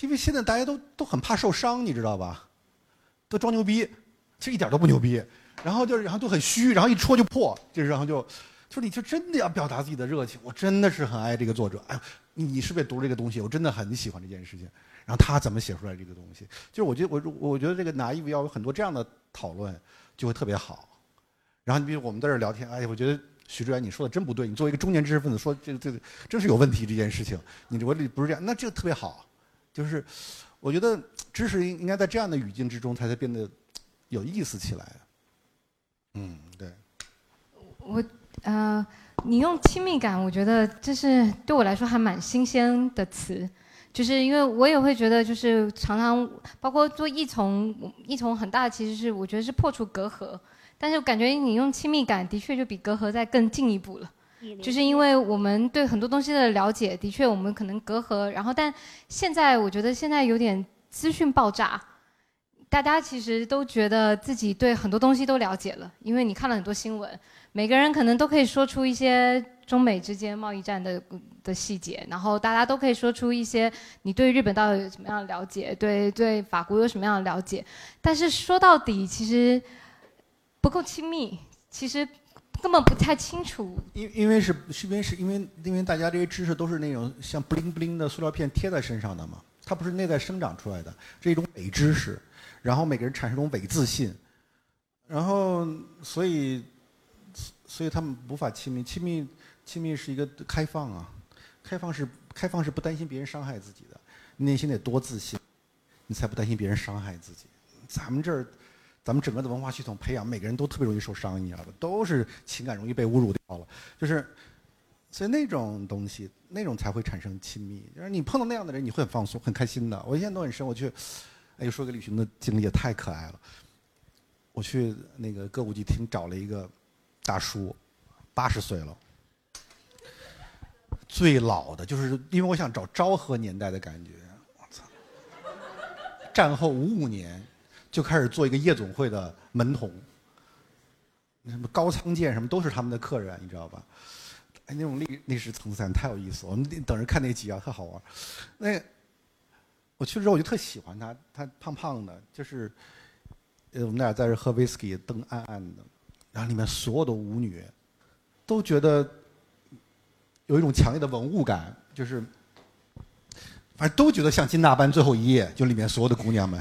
因为现在大家都都很怕受伤，你知道吧？都装牛逼，其实一点都不牛逼，然后就是，然后都很虚，然后一戳就破，就是然后就，说你就真的要表达自己的热情，我真的是很爱这个作者，哎，你是不是读这个东西？我真的很喜欢这件事情，然后他怎么写出来这个东西？就是我觉得我我觉得这个拿衣服要有很多这样的讨论，就会特别好。然后你比如我们在这聊天，哎，我觉得许志远你说的真不对，你作为一个中年知识分子说这这真是有问题这件事情，你我这不是这样，那这个特别好，就是。我觉得知识应应该在这样的语境之中它才会变得 有意思起来。嗯，对。我呃，你用亲密感，我觉得这是对我来说还蛮新鲜的词，就是因为我也会觉得，就是常常包括做异从，异从很大的其实是我觉得是破除隔阂，但是我感觉你用亲密感，的确就比隔阂再更进一步了。就是因为我们对很多东西的了解，的确我们可能隔阂，然后但现在我觉得现在有点资讯爆炸，大家其实都觉得自己对很多东西都了解了，因为你看了很多新闻，每个人可能都可以说出一些中美之间贸易战的的细节，然后大家都可以说出一些你对日本到底有什么样的了解，对对法国有什么样的了解，但是说到底其实不够亲密，其实。根本不太清楚，因因为是是因为是因为因为大家这些知识都是那种像 bling bling 的塑料片贴在身上的嘛，它不是内在生长出来的，是一种伪知识，然后每个人产生一种伪自信，然后所以所以他们无法亲密，亲密亲密是一个开放啊，开放是开放是不担心别人伤害自己的，内心得多自信，你才不担心别人伤害自己。咱们这儿咱们整个的文化系统培养，每个人都特别容易受伤，你知道吧？都是情感容易被侮辱掉了，就是，所以那种东西，那种才会产生亲密。就是你碰到那样的人，你会很放松、很开心的。我现在都很深，我去，哎，又说个旅行的经历，也太可爱了。我去那个歌舞伎厅找了一个大叔，八十岁了，最老的，就是因为我想找昭和年代的感觉。我操，战后五五年。就开始做一个夜总会的门童，什么高仓健什么都是他们的客人，你知道吧？哎，那种历历史层次感太有意思，我们等着看那集啊，特好玩。那我去了之后我就特喜欢他，他胖胖的，就是呃我们俩在这喝威士忌，灯暗暗的，然后里面所有的舞女都觉得有一种强烈的文物感，就是反正都觉得像金大班最后一夜，就里面所有的姑娘们。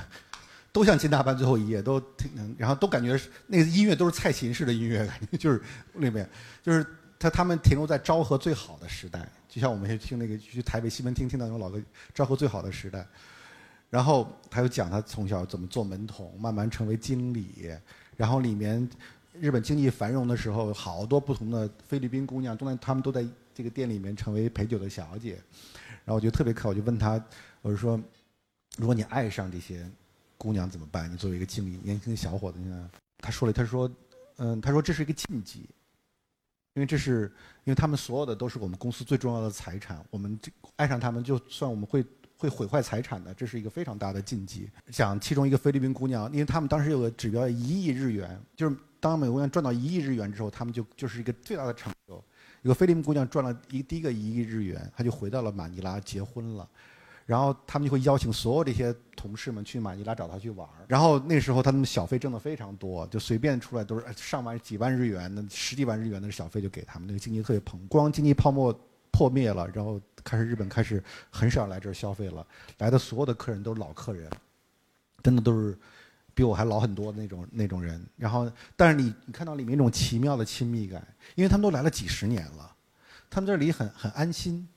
都像金大班最后一页，都挺，然后都感觉是那个音乐都是蔡琴式的音乐，感觉就是里面就是他他们停留在昭和最好的时代，就像我们去听那个去台北西门町听到那种老歌，昭和最好的时代。然后他又讲他从小怎么做门童，慢慢成为经理，然后里面日本经济繁荣的时候，好多不同的菲律宾姑娘都在他们都在这个店里面成为陪酒的小姐。然后我觉得特别可，我就问他，我就说，如果你爱上这些。姑娘怎么办？你作为一个经理，年轻的小伙子，你看，他说了，他说，嗯，他说这是一个禁忌，因为这是，因为他们所有的都是我们公司最重要的财产，我们爱上他们，就算我们会会毁坏财产的，这是一个非常大的禁忌。讲其中一个菲律宾姑娘，因为他们当时有个指标一亿日元，就是当美国人赚到一亿日元之后，他们就就是一个最大的成就。有个菲律宾姑娘赚了一第一个一亿日元，她就回到了马尼拉结婚了。然后他们就会邀请所有这些同事们去马尼拉找他去玩然后那时候他们小费挣的非常多，就随便出来都是上万、几万日元的、十几万日元的小费就给他们，那个经济特别蓬。光经济泡沫破灭了，然后开始日本开始很少来这儿消费了，来的所有的客人都是老客人，真的都是比我还老很多的那种那种人。然后，但是你你看到里面一种奇妙的亲密感，因为他们都来了几十年了，他们这里很很安心。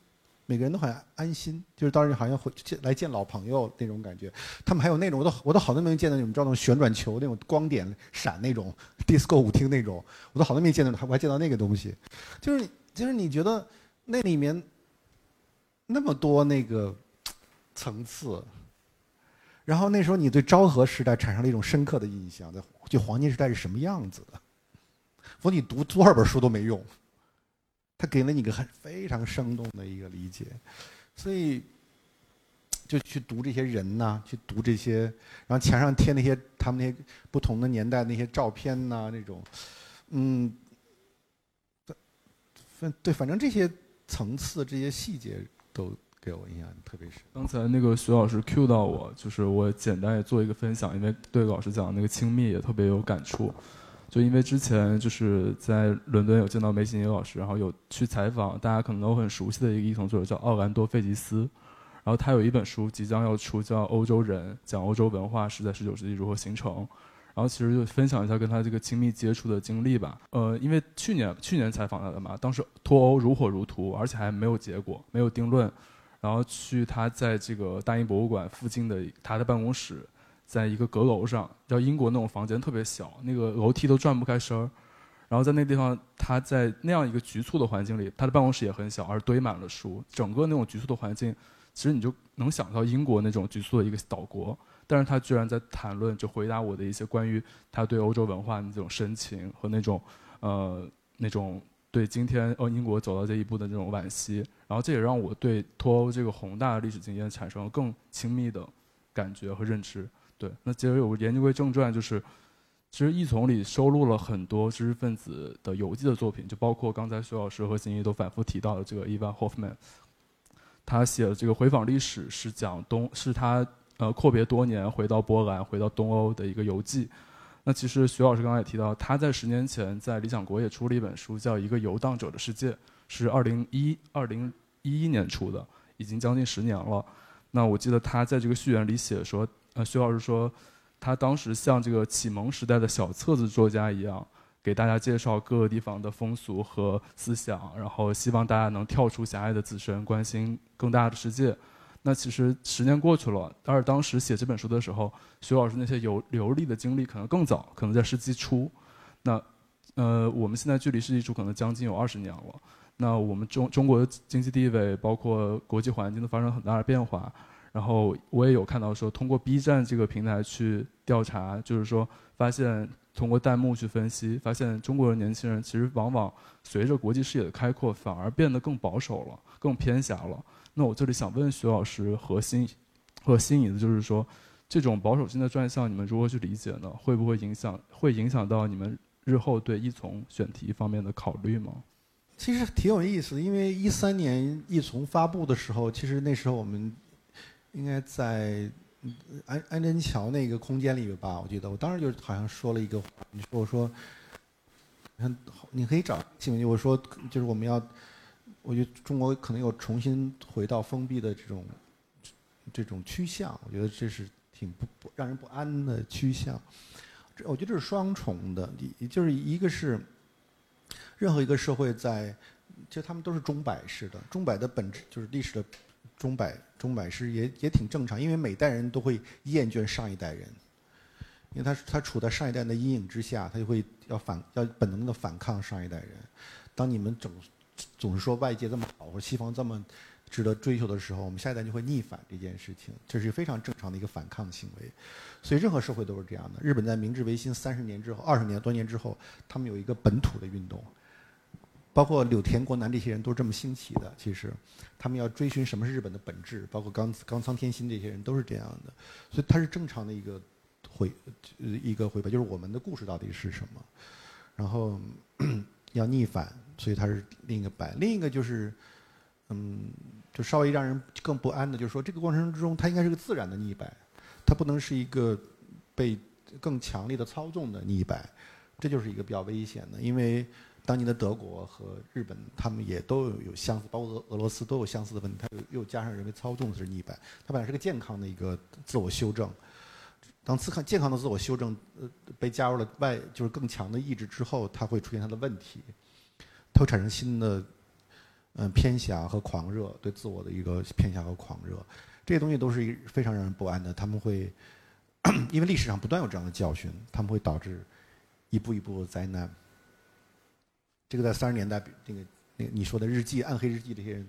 每个人都很安心，就是当时好像会见来见老朋友那种感觉。他们还有那种，我都我都好多年没见到那种，知道那种旋转球那种光点闪那种 disco 舞厅那种，我都好多年没见到，我还见到那个东西。就是就是你觉得那里面那么多那个 层次，然后那时候你对昭和时代产生了一种深刻的印象，在就黄金时代是什么样子的？否则你读多少本书都没用。他给了你个很非常生动的一个理解，所以就去读这些人呐，去读这些，然后墙上贴那些他们那些不同的年代那些照片呐，那种，嗯，反对，反正这些层次、这些细节都给我印象特别深。刚才那个徐老师 Q 到我，就是我简单也做一个分享，因为对老师讲那个亲密也特别有感触。就因为之前就是在伦敦有见到梅西尼老师，然后有去采访，大家可能都很熟悉的一个译童作者叫奥兰多·费吉斯，然后他有一本书即将要出，叫《欧洲人》，讲欧洲文化是在19世纪如何形成，然后其实就分享一下跟他这个亲密接触的经历吧。呃，因为去年去年采访他的嘛，当时脱欧如火如荼，而且还没有结果，没有定论，然后去他在这个大英博物馆附近的他的办公室。在一个阁楼上，叫英国那种房间特别小，那个楼梯都转不开身儿。然后在那地方，他在那样一个局促的环境里，他的办公室也很小，而堆满了书。整个那种局促的环境，其实你就能想到英国那种局促的一个岛国。但是他居然在谈论，就回答我的一些关于他对欧洲文化的那种深情和那种，呃，那种对今天呃英国走到这一步的那种惋惜。然后这也让我对脱欧这个宏大的历史经验产生了更亲密的感觉和认知。对，那接着有言归正传，就是其实《异丛》里收录了很多知识分子的游记的作品，就包括刚才徐老师和金怡都反复提到的这个伊万·霍夫曼，他写的这个回访历史是讲东，是他呃阔别多年回到波兰、回到东欧的一个游记。那其实徐老师刚才也提到，他在十年前在理想国也出了一本书，叫《一个游荡者的世界》，是二零一二零一一年出的，已经将近十年了。那我记得他在这个序言里写说。呃，徐老师说，他当时像这个启蒙时代的小册子作家一样，给大家介绍各个地方的风俗和思想，然后希望大家能跳出狭隘的自身，关心更大的世界。那其实十年过去了，但是当时写这本书的时候，徐老师那些游游历的经历可能更早，可能在世纪初。那呃，我们现在距离世纪初可能将近有二十年了。那我们中中国的经济地位，包括国际环境都发生很大的变化。然后我也有看到说，通过 B 站这个平台去调查，就是说发现通过弹幕去分析，发现中国的年轻人其实往往随着国际视野的开阔，反而变得更保守了，更偏狭了。那我这里想问徐老师和心和心仪的，就是说，这种保守性的转向，你们如何去理解呢？会不会影响会影响到你们日后对一从选题方面的考虑吗？其实挺有意思，因为一三年一从发布的时候，其实那时候我们应该在安安贞桥那个空间里面吧，我记得我当时就好像说了一个，你说我说，你看你可以找新闻，我说就是我们要。我觉得中国可能有重新回到封闭的这种这种趋向，我觉得这是挺不不让人不安的趋向。这我觉得这是双重的，也就是一个是任何一个社会在，其实他们都是钟摆式的，钟摆的本质就是历史的钟摆，钟摆是也也挺正常，因为每代人都会厌倦上一代人，因为他他处在上一代的阴影之下，他就会要反要本能的反抗上一代人。当你们总。总是说外界这么好，或者西方这么值得追求的时候，我们下一代就会逆反这件事情，这是非常正常的一个反抗行为。所以任何社会都是这样的。日本在明治维新三十年之后，二十年多年之后，他们有一个本土的运动，包括柳田国男这些人都是这么兴起的。其实，他们要追寻什么是日本的本质，包括冈冈仓天心这些人都是这样的。所以它是正常的一个回一个回报，就是我们的故事到底是什么，然后 要逆反。所以它是另一个摆，另一个就是，嗯，就稍微让人更不安的，就是说这个过程之中，它应该是个自然的逆摆，它不能是一个被更强烈的操纵的逆摆，这就是一个比较危险的。因为当年的德国和日本，他们也都有有相似，包括俄俄罗斯都有相似的问题，它又又加上人为操纵的是逆反，它本来是个健康的一个自我修正，当自康健康的自我修正呃被加入了外就是更强的意志之后，它会出现它的问题。它会产生新的，嗯，偏狭和狂热，对自我的一个偏狭和狂热，这些东西都是非常让人不安的。他们会，因为历史上不断有这样的教训，他们会导致一步一步的灾难。这个在三十年代，那个那个你说的日记、暗黑日记这些人，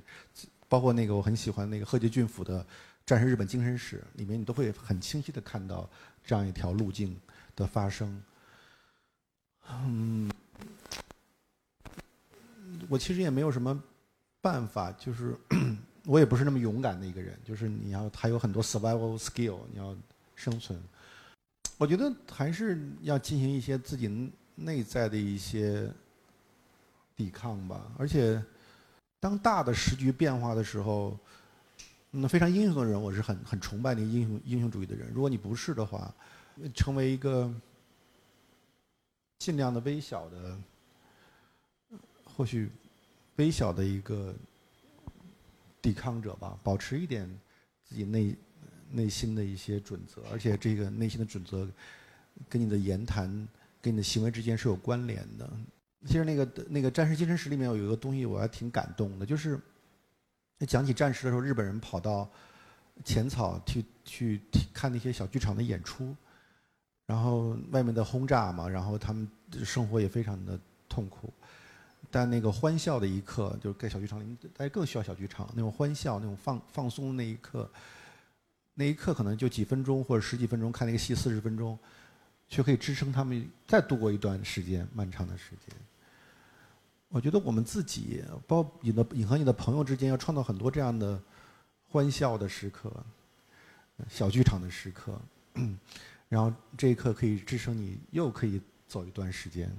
包括那个我很喜欢那个鹤阶俊辅的《战胜日本精神史》里面，你都会很清晰的看到这样一条路径的发生。嗯。我其实也没有什么办法，就是 我也不是那么勇敢的一个人。就是你要还有很多 survival skill，你要生存。我觉得还是要进行一些自己内在的一些抵抗吧。而且，当大的时局变化的时候，那非常英雄的人，我是很很崇拜那英雄英雄主义的人。如果你不是的话，成为一个尽量的微小的。或许微小的一个抵抗者吧，保持一点自己内内心的一些准则，而且这个内心的准则跟你的言谈、跟你的行为之间是有关联的。其实那个那个《战士精神史》里面有一个东西，我还挺感动的，就是讲起战时的时候，日本人跑到浅草去去看那些小剧场的演出，然后外面的轰炸嘛，然后他们生活也非常的痛苦。但那个欢笑的一刻，就是在小剧场里，大家更需要小剧场那种欢笑、那种放放松那一刻。那一刻可能就几分钟或者十几分钟，看那个戏四十分钟，却可以支撑他们再度过一段时间漫长的时间。我觉得我们自己，包你的你和你的朋友之间，要创造很多这样的欢笑的时刻、小剧场的时刻，然后这一刻可以支撑你又可以走一段时间。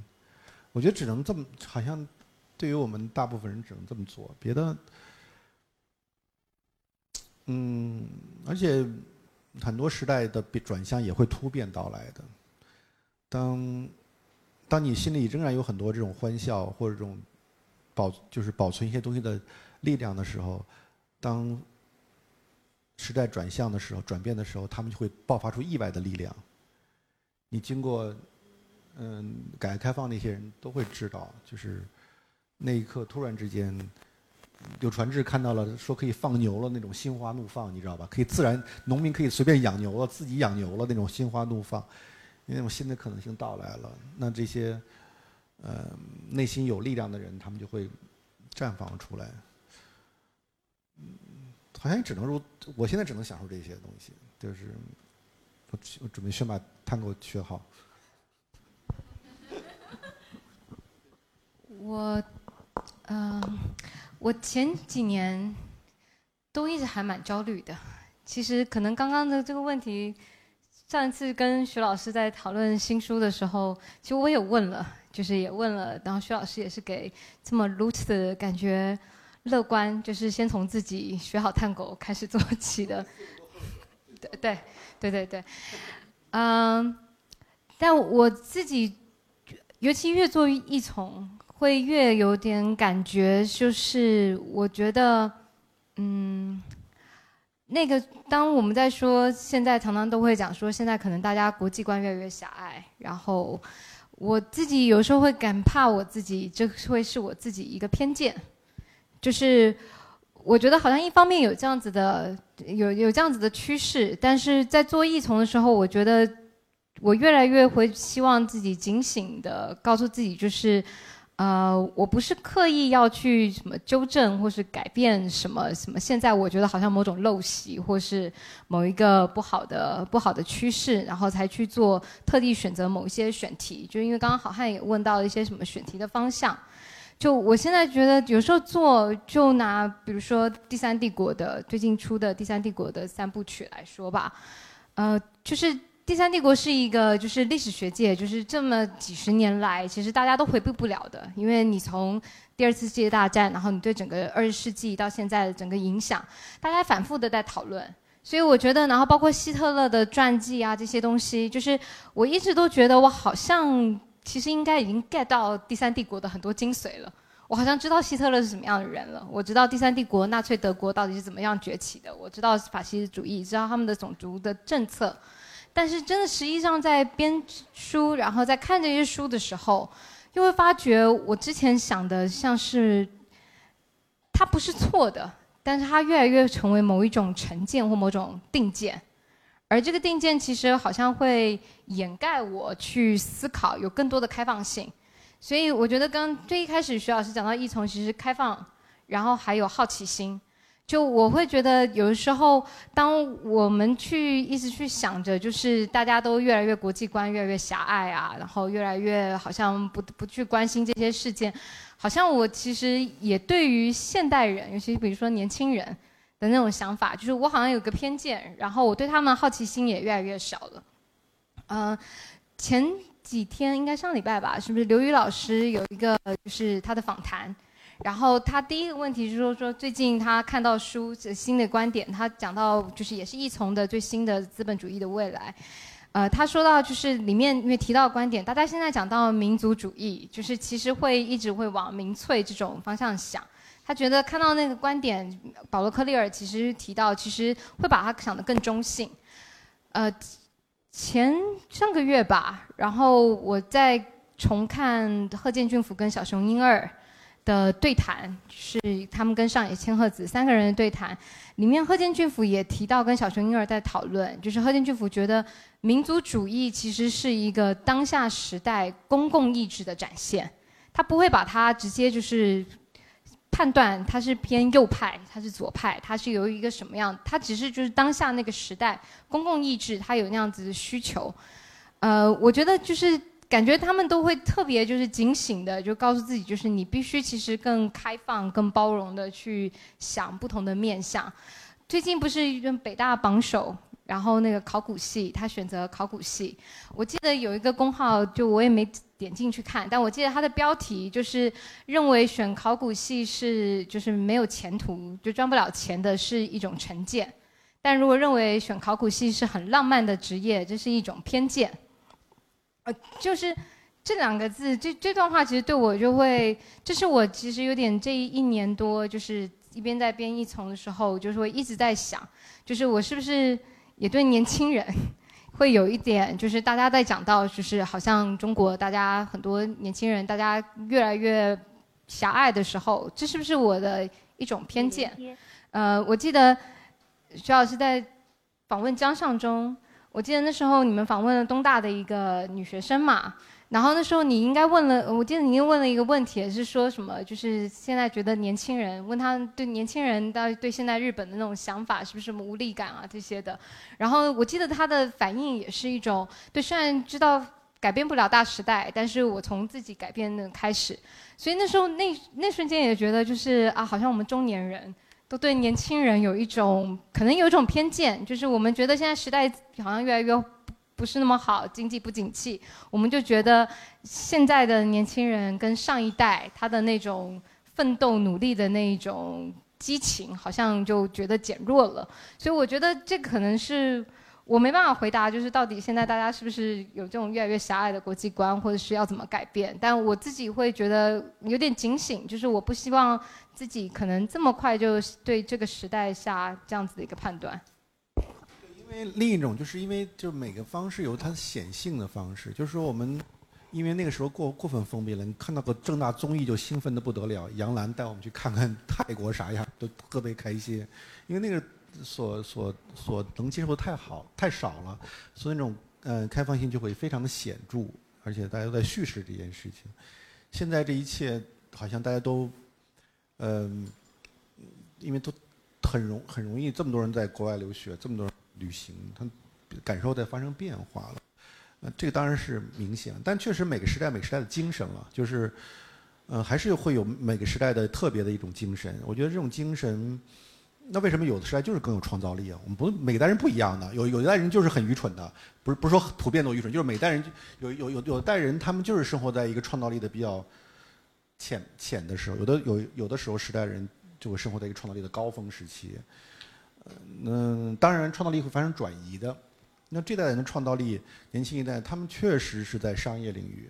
我觉得只能这么，好像对于我们大部分人只能这么做，别的，嗯，而且很多时代的转向也会突变到来的。当当你心里仍然有很多这种欢笑或者这种保，就是保存一些东西的力量的时候，当时代转向的时候、转变的时候，他们就会爆发出意外的力量。你经过。嗯，改革开放那些人都会知道，就是那一刻突然之间，柳传志看到了，说可以放牛了那种心花怒放，你知道吧？可以自然，农民可以随便养牛了，自己养牛了那种心花怒放，那种新的可能性到来了。那这些，呃，内心有力量的人，他们就会绽放出来。嗯，好像也只能如，我现在只能享受这些东西，就是我我准备先把探戈学好。我，嗯。我前几年都一直还蛮焦虑的。其实可能刚刚的这个问题，上一次跟徐老师在讨论新书的时候，其实我也问了，就是也问了，然后徐老师也是给这么如此感觉乐观，就是先从自己学好探狗开始做起的。对对对对对，嗯，但我自己尤其越做一从。会越有点感觉，就是我觉得，嗯，那个当我们在说现在常常都会讲说，现在可能大家国际观越来越狭隘，然后我自己有时候会感怕我自己，这会是我自己一个偏见，就是我觉得好像一方面有这样子的有有这样子的趋势，但是在做异从的时候，我觉得我越来越会希望自己警醒的告诉自己，就是。呃，我不是刻意要去什么纠正或是改变什么什么，现在我觉得好像某种陋习或是某一个不好的不好的趋势，然后才去做特地选择某一些选题，就因为刚刚好汉也问到了一些什么选题的方向，就我现在觉得有时候做，就拿比如说第三帝国的最近出的第三帝国的三部曲来说吧，呃，就是。第三帝国是一个，就是历史学界，就是这么几十年来，其实大家都回避不了的。因为你从第二次世界大战，然后你对整个二十世纪到现在的整个影响，大家反复的在讨论。所以我觉得，然后包括希特勒的传记啊这些东西，就是我一直都觉得我好像其实应该已经 get 到第三帝国的很多精髓了。我好像知道希特勒是什么样的人了，我知道第三帝国纳粹德国到底是怎么样崛起的，我知道法西斯主义，知道他们的种族的政策。但是，真的，实际上在编书，然后在看这些书的时候，又会发觉我之前想的像是，它不是错的，但是它越来越成为某一种成见或某种定见，而这个定见其实好像会掩盖我去思考，有更多的开放性。所以，我觉得刚最一开始徐老师讲到一从，其实开放，然后还有好奇心。就我会觉得，有的时候，当我们去一直去想着，就是大家都越来越国际观越来越狭隘啊，然后越来越好像不不去关心这些事件，好像我其实也对于现代人，尤其比如说年轻人的那种想法，就是我好像有个偏见，然后我对他们好奇心也越来越少了。嗯，前几天应该上礼拜吧，是不是刘宇老师有一个就是他的访谈？然后他第一个问题就是说，说最近他看到书新的观点，他讲到就是也是易从的最新的资本主义的未来，呃，他说到就是里面因为提到观点，大家现在讲到民族主义，就是其实会一直会往民粹这种方向想。他觉得看到那个观点，保罗·克利尔其实提到，其实会把他想得更中性。呃，前上个月吧，然后我在重看贺建俊夫跟小熊英二。的对谈是他们跟上野千鹤子三个人的对谈，里面贺建俊夫也提到跟小熊婴儿在讨论，就是贺建俊夫觉得民族主义其实是一个当下时代公共意志的展现，他不会把它直接就是判断它是偏右派，它是左派，它是由于一个什么样，它只是就是当下那个时代公共意志，它有那样子的需求，呃，我觉得就是。感觉他们都会特别就是警醒的，就告诉自己，就是你必须其实更开放、更包容的去想不同的面相。最近不是北大榜首，然后那个考古系，他选择考古系。我记得有一个公号，就我也没点进去看，但我记得他的标题就是认为选考古系是就是没有前途，就赚不了钱的是一种成见。但如果认为选考古系是很浪漫的职业，这是一种偏见。呃，就是这两个字，这这段话其实对我就会，这是我其实有点这一年多，就是一边在编译从的时候，就是会一直在想，就是我是不是也对年轻人会有一点，就是大家在讲到，就是好像中国大家很多年轻人，大家越来越狭隘的时候，这是不是我的一种偏见。呃，我记得徐老师在访问江上中，我记得那时候你们访问了东大的一个女学生嘛。然后那时候你应该问了，我记得你又问了一个问题，是说什么？就是现在觉得年轻人问他对年轻人到底对现在日本的那种想法是不是什么无力感啊这些的。然后我记得他的反应也是一种对，虽然知道改变不了大时代，但是我从自己改变的开始。所以那时候那那瞬间也觉得就是啊，好像我们中年人都对年轻人有一种可能有一种偏见，就是我们觉得现在时代好像越来越。不是那么好，经济不景气，我们就觉得现在的年轻人跟上一代他的那种奋斗努力的那一种激情，好像就觉得减弱了。所以我觉得这可能是我没办法回答，就是到底现在大家是不是有这种越来越狭隘的国际观，或者是要怎么改变？但我自己会觉得有点警醒，就是我不希望自己可能这么快就对这个时代下这样子的一个判断。因为另一种，就是因为就是每个方式有它显性的方式，就是说我们因为那个时候过过分封闭了，你看到个正大综艺就兴奋的不得了，杨澜带我们去看看泰国啥样，都特别开心，因为那个所所所能接受的太好太少了，所以那种呃开放性就会非常的显著，而且大家都在叙事这件事情。现在这一切好像大家都嗯，因为都很容很容易，这么多人在国外留学，这么多人。旅行，他感受在发生变化了，呃，这个当然是明显，但确实每个时代每个时代的精神了，就是，呃，还是会有每个时代的特别的一种精神。我觉得这种精神，那为什么有的时代就是更有创造力啊？我们不每代人不一样的，有有一代人就是很愚蠢的，不是不是说普遍都愚蠢，就是每代人有有有有代人他们就是生活在一个创造力的比较浅浅的时候，有的有有的时候时代人就会生活在一个创造力的高峰时期。嗯，当然，创造力会发生转移的。那这代人的创造力，年轻一代，他们确实是在商业领域。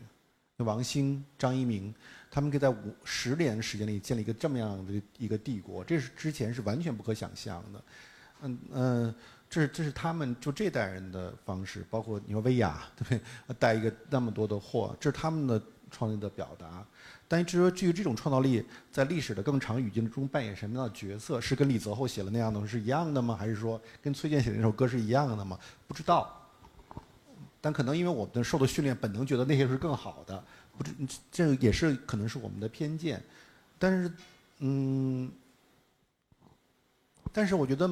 王兴、张一鸣，他们可以在五十年时间里建立一个这么样的一个帝国，这是之前是完全不可想象的。嗯嗯，这是这是他们就这代人的方式，包括你说薇娅，对不对？带一个那么多的货，这是他们的创意的表达。但至于至于这种创造力在历史的更长语境中扮演什么样的角色，是跟李泽厚写的那样的是一样的吗？还是说跟崔健写的那首歌是一样的吗？不知道。但可能因为我们受的训练，本能觉得那些是更好的，不知这也是可能是我们的偏见。但是，嗯，但是我觉得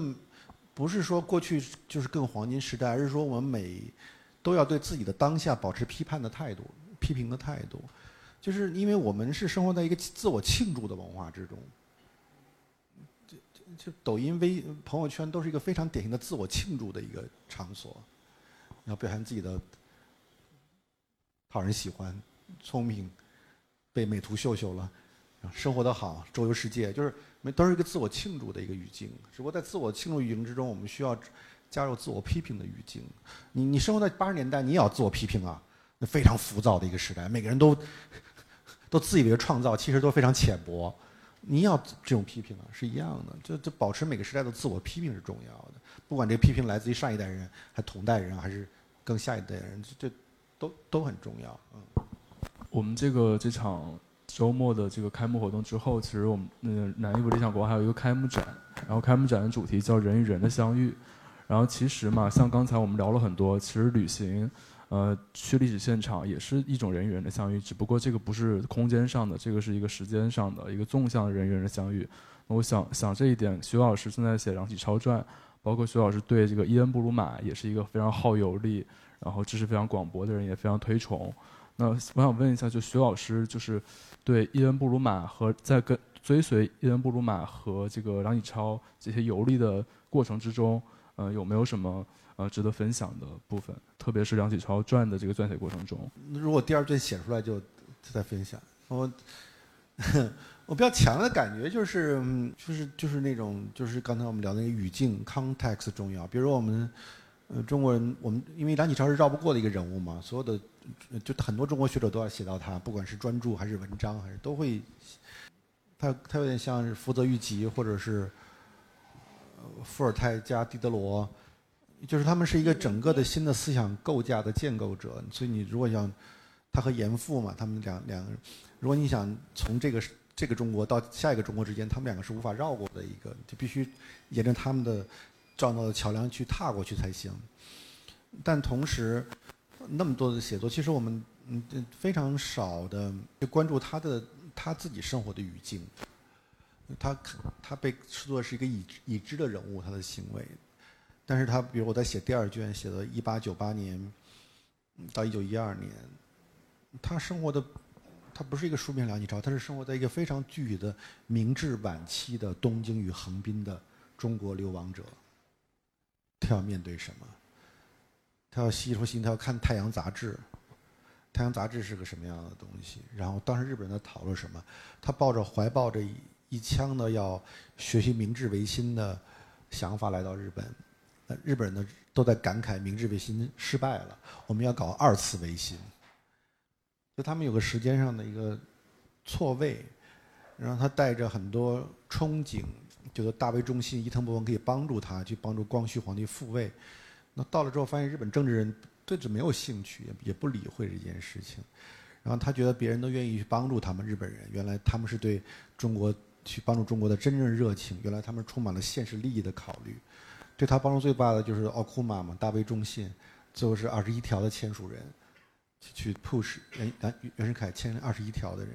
不是说过去就是更黄金时代，而是说我们每都要对自己的当下保持批判的态度、批评的态度。就是因为我们是生活在一个自我庆祝的文化之中，就就就抖音、微朋友圈都是一个非常典型的自我庆祝的一个场所，要表现自己的讨人喜欢、聪明、被美图秀秀了，生活的好、周游世界，就是都是一个自我庆祝的一个语境。只不过在自我庆祝语境之中，我们需要加入自我批评的语境。你你生活在八十年代，你也要自我批评啊，那非常浮躁的一个时代，每个人都。都自以为创造，其实都非常浅薄。你要这种批评啊，是一样的。就就保持每个时代的自我批评是重要的，不管这批评来自于上一代人，还同代人，还是更下一代人，这这都都很重要。嗯。我们这个这场周末的这个开幕活动之后，其实我们那个南艺部理想国还有一个开幕展，然后开幕展的主题叫“人与人的相遇”。然后其实嘛，像刚才我们聊了很多，其实旅行。呃，去历史现场也是一种人与人的相遇，只不过这个不是空间上的，这个是一个时间上的一个纵向的人与人的相遇。那我想想这一点，徐老师正在写《梁启超传》，包括徐老师对这个伊恩布鲁马也是一个非常好游历，然后知识非常广博的人，也非常推崇。那我想问一下，就徐老师就是对伊恩布鲁马和在跟追随伊恩布鲁马和这个梁启超这些游历的过程之中，呃，有没有什么？呃，值得分享的部分，特别是梁启超传的这个撰写过程中。如果第二卷写出来，就再分享。我 我比较强的感觉就是，就是就是那种，就是刚才我们聊那个语境 context 重要。比如我们呃中国人，我们因为梁启超是绕不过的一个人物嘛，所有的就很多中国学者都要写到他，不管是专著还是文章，还是都会。他他有点像是福泽谕吉，或者是伏尔泰加狄德罗。就是他们是一个整个的新的思想构架的建构者，所以你如果想他和严复嘛，他们两两个人，如果你想从这个这个中国到下一个中国之间，他们两个是无法绕过的一个，就必须沿着他们的创造的桥梁去踏过去才行。但同时，那么多的写作，其实我们嗯非常少的就关注他的他自己生活的语境。他他被视作是一个已已知的人物，他的行为。但是他比如我在写第二卷，写到一八九八年到一九一二年，他生活的他不是一个书面梁启超，他是生活在一个非常具体的明治晚期的东京与横滨的中国流亡者。他要面对什么？他要吸收信，他要看《太阳》杂志，《太阳》杂志是个什么样的东西？然后当时日本人在讨论什么？他抱着怀抱着一腔的要学习明治维新的想法来到日本。日本人呢都在感慨明治维新失败了，我们要搞二次维新。就他们有个时间上的一个错位，然后他带着很多憧憬，觉得大为中心伊藤博文可以帮助他去帮助光绪皇帝复位。那到了之后，发现日本政治人对这没有兴趣，也也不理会这件事情。然后他觉得别人都愿意去帮助他们日本人，原来他们是对中国去帮助中国的真正热情，原来他们充满了现实利益的考虑。对他帮助最大的就是奥库玛嘛，大卫重信，最后是二十一条的签署人，去去 push 袁袁袁世凯签二十一条的人。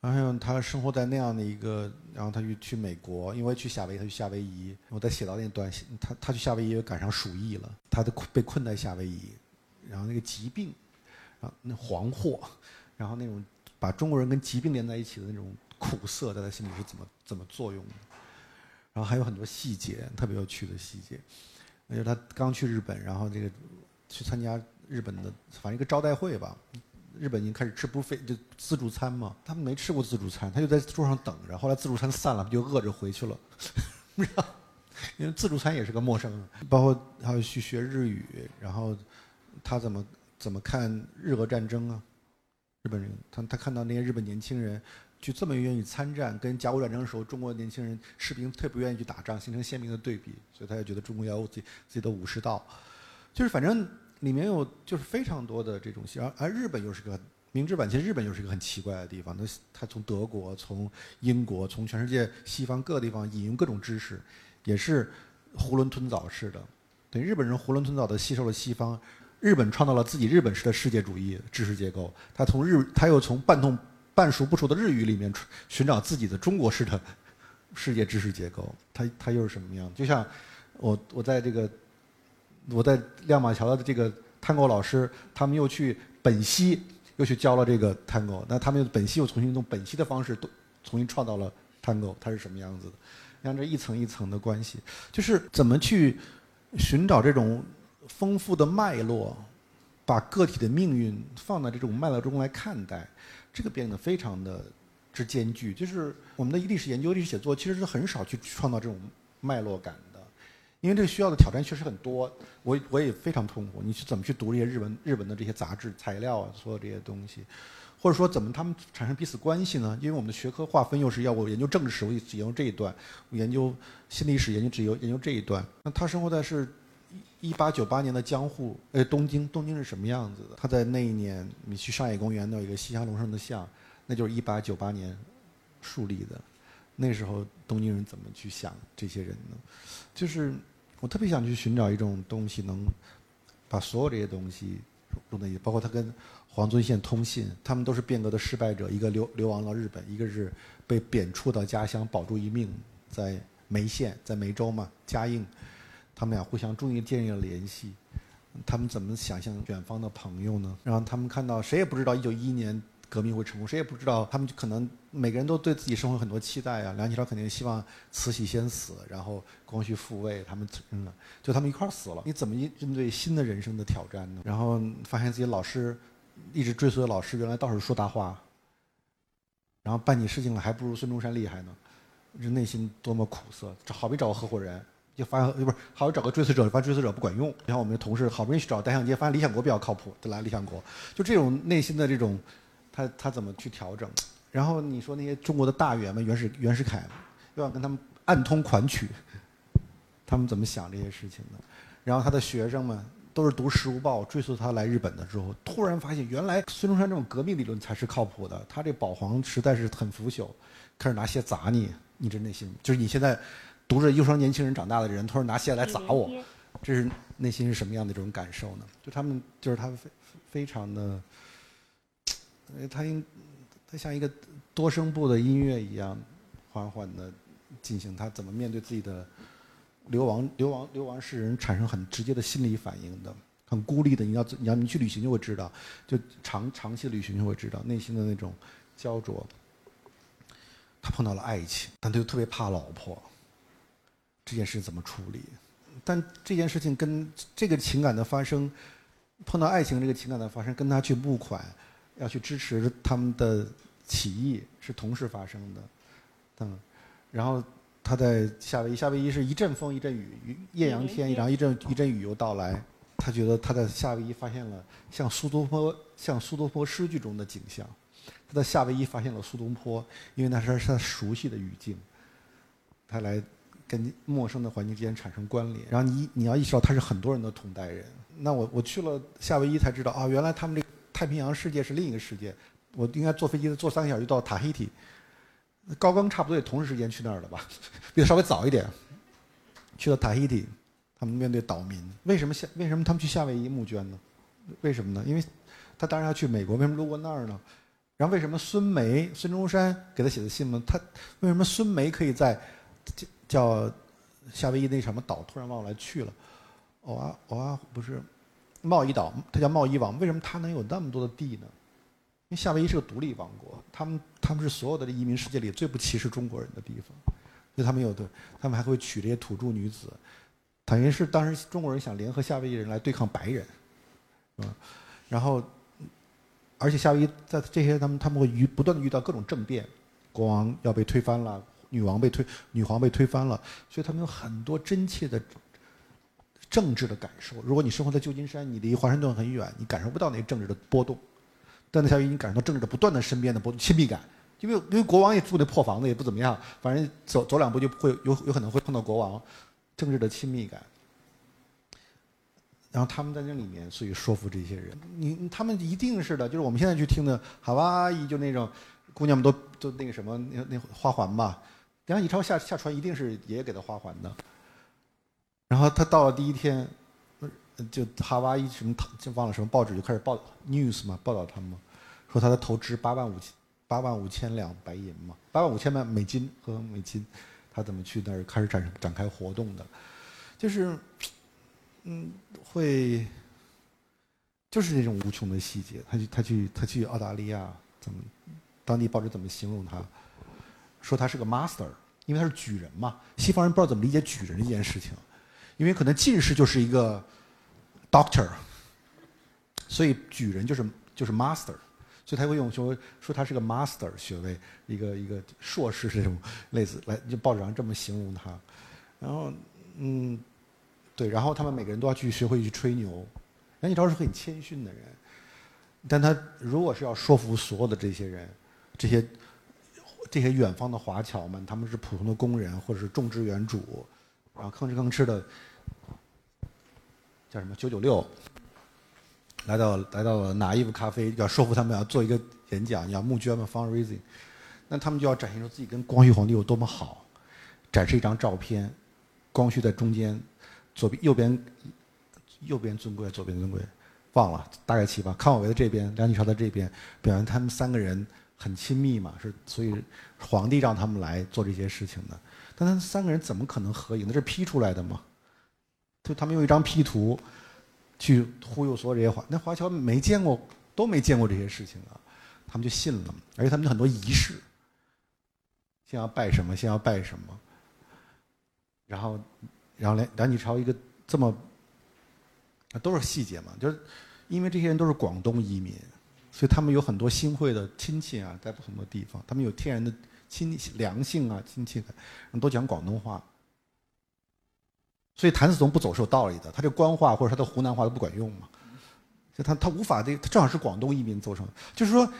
然后他生活在那样的一个，然后他就去美国，因为去夏威夷，他去夏威夷。我在写到那段，他他去夏威夷赶上鼠疫了，他的被困在夏威夷，然后那个疾病，啊，那黄祸，然后那种把中国人跟疾病连在一起的那种苦涩，在他心里是怎么怎么作用的？然后还有很多细节，特别有趣的细节。那就是他刚去日本，然后这个去参加日本的反正一个招待会吧。日本已经开始吃不费就自助餐嘛，他们没吃过自助餐，他就在桌上等着。后来自助餐散了，就饿着回去了。因为自助餐也是个陌生人。包括还有去学日语，然后他怎么怎么看日俄战争啊？日本人他他看到那些日本年轻人。就这么愿意参战，跟甲午战争的时候，中国年轻人士兵特别不愿意去打仗，形成鲜明的对比，所以他就觉得中国要有自己自己的武士道，就是反正里面有就是非常多的这种戏，而而日本又是个明治版，其实日本又是一个很奇怪的地方，他他从德国、从英国、从全世界西方各个地方引用各种知识，也是囫囵吞枣式的，对日本人囫囵吞枣的吸收了西方，日本创造了自己日本式的世界主义知识结构，他从日他又从半通。半熟不熟的日语里面寻找自己的中国式的世界知识结构，它它又是什么样？就像我我在这个我在亮马桥的这个 Tango 老师，他们又去本溪又去教了这个 Tango，那他们又本溪又重新用本溪的方式都重新创造了 Tango，它是什么样子的？你看这一层一层的关系，就是怎么去寻找这种丰富的脉络，把个体的命运放在这种脉络中来看待。这个变得非常的之艰巨，就是我们的历史研究、历史写作其实是很少去创造这种脉络感的，因为这个需要的挑战确实很多。我我也非常痛苦，你去怎么去读这些日文、日文的这些杂志材料啊，所有这些东西，或者说怎么他们产生彼此关系呢？因为我们的学科划分又是要我研究政治史，我研究这一段；我研究新历史，研究只有研究这一段。那他生活在是。一八九八年的江户，呃，东京，东京是什么样子的？他在那一年，你去上野公园那有一个西乡隆盛的像，那就是一八九八年树立的。那时候东京人怎么去想这些人呢？就是我特别想去寻找一种东西，能把所有这些东西融在一起，包括他跟黄遵宪通信，他们都是变革的失败者，一个流流亡到日本，一个是被贬黜到家乡保住一命，在梅县，在梅州嘛，嘉应。他们俩互相终于建立了联系，他们怎么想象远方的朋友呢？然后他们看到谁也不知道一九一一年革命会成功，谁也不知道他们可能每个人都对自己生活很多期待啊。梁启超肯定希望慈禧先死，然后光绪复位，他们嗯，就他们一块儿死了。你怎么应应对新的人生的挑战呢？然后发现自己老师一直追随的老师原来倒是说大话，然后办起事情来还不如孙中山厉害呢，这内心多么苦涩！这好比找个合伙人。就发现不是，好找个追随者，发现追随者不管用。然后我们的同事好不容易去找单向街，发现理想国比较靠谱，就来理想国。就这种内心的这种，他他怎么去调整？然后你说那些中国的大员们，袁世袁世凯，又要跟他们暗通款曲，他们怎么想这些事情的？然后他的学生们，都是读《时务报》，追溯他来日本的时候，突然发现原来孙中山这种革命理论才是靠谱的。他这保皇实在是很腐朽，开始拿鞋砸你，你这内心就是你现在读着忧伤年轻人长大的人，突然拿鞋来砸我，这是内心是什么样的这种感受呢？就他们就是他非非常的，他应他像一个多声部的音乐一样，缓缓的进行他怎么面对自己的。流亡、流亡、流亡是人产生很直接的心理反应的，很孤立的。你要、你要、你去旅行就会知道，就长长期的旅行就会知道内心的那种焦灼。他碰到了爱情，但他又特别怕老婆。这件事怎么处理？但这件事情跟这个情感的发生，碰到爱情这个情感的发生，跟他去募款，要去支持他们的起义是同时发生的。嗯，然后。他在夏威夷，夏威夷是一阵风一阵雨，艳阳天，然后一阵一阵雨又到来。他觉得他在夏威夷发现了像苏东坡像苏东坡诗句中的景象。他在夏威夷发现了苏东坡，因为那是他熟悉的语境。他来跟陌生的环境之间产生关联。然后你你要意识到他是很多人的同代人。那我我去了夏威夷才知道啊，原来他们这太平洋世界是另一个世界。我应该坐飞机坐三个小时就到塔希提。高更差不多也同时时间去那儿了吧，比他稍微早一点。去了塔希提，他们面对岛民，为什么夏为什么他们去夏威夷募捐呢？为什么呢？因为他当然要去美国，为什么路过那儿呢？然后为什么孙梅、孙中山给他写的信呢？他为什么孙梅可以在叫夏威夷那什么岛突然往来去了？哦啊哦啊，不是贸易岛，它叫贸易王，为什么它能有那么多的地呢？因为夏威夷是个独立王国，他们他们是所有的移民世界里最不歧视中国人的地方，所以他们有的，他们还会娶这些土著女子，等于是当时中国人想联合夏威夷人来对抗白人，嗯，然后，而且夏威夷在这些他们他们会遇不断的遇到各种政变，国王要被推翻了，女王被推女皇被推翻了，所以他们有很多真切的政治的感受。如果你生活在旧金山，你离华盛顿很远，你感受不到那些政治的波动。但在夏威夷，你感受到政治的不断的身边的波亲密感，因为因为国王也住那破房子也不怎么样，反正走走两步就会有有可能会碰到国王，政治的亲密感。然后他们在那里面，所以说服这些人，你他们一定是的，就是我们现在去听的哈哇伊，就那种姑娘们都都那个什么那那花环吧，梁启超下下船一定是爷爷给他花环的。然后他到了第一天。就哈哇伊什么，就忘了什么报纸就开始报 news 嘛，报道他们，说他的投资八万五千八万五千两白银嘛，八万五千万美金和美金，他怎么去那儿开始展展开活动的，就是，嗯，会，就是那种无穷的细节。他去他去他去澳大利亚，怎么，当地报纸怎么形容他，说他是个 master，因为他是举人嘛，西方人不知道怎么理解举人这件事情，因为可能进士就是一个。Doctor，所以举人就是就是 Master，所以他会用说说他是个 Master 学位，一个一个硕士这种类似来就报纸上这么形容他，然后嗯，对，然后他们每个人都要去学会去吹牛，梁启超是很谦逊的人，但他如果是要说服所有的这些人，这些这些远方的华侨们，他们是普通的工人或者是种植园主，然后吭哧吭哧的。叫什么九九六？来到来到了拿衣服咖啡，要说服他们要做一个演讲，要募捐嘛，fundraising。那他们就要展现出自己跟光绪皇帝有多么好，展示一张照片，光绪在中间，左边右边右边尊贵，左边尊贵，忘了大概齐吧。康有为在这边，梁启超在这边，表现他们三个人很亲密嘛，是所以皇帝让他们来做这些事情的。但他们三个人怎么可能合影？那是 P 出来的吗？就他们用一张 P 图，去忽悠所有这些华，那华侨没见过，都没见过这些事情啊，他们就信了，而且他们很多仪式，先要拜什么，先要拜什么，然后，然后梁梁启超一个这么，都是细节嘛，就是因为这些人都是广东移民，所以他们有很多新会的亲戚啊，在不同的地方，他们有天然的亲良性啊，亲戚感，都讲广东话。所以谭嗣同不走是有道理的，他这官话或者他的湖南话都不管用嘛，就他他无法的，他正好是广东移民走成，就是说，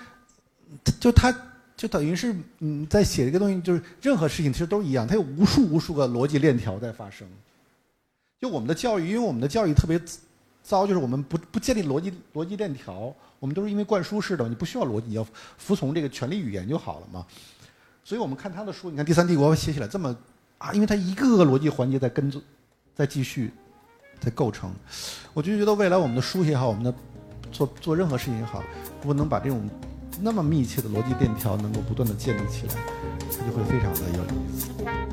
就他就等于是嗯在写这个东西，就是任何事情其实都一样，他有无数无数个逻辑链条在发生。就我们的教育，因为我们的教育特别糟，就是我们不不建立逻辑逻辑链条，我们都是因为灌输式的，你不需要逻辑，你要服从这个权力语言就好了嘛。所以我们看他的书，你看《第三帝国》写起来这么啊，因为他一个个逻辑环节在跟踪，在继续，在构成。我就觉得未来我们的书也好，我们的做做任何事情也好，如果能把这种那么密切的逻辑链条能够不断的建立起来，它就会非常的有意思。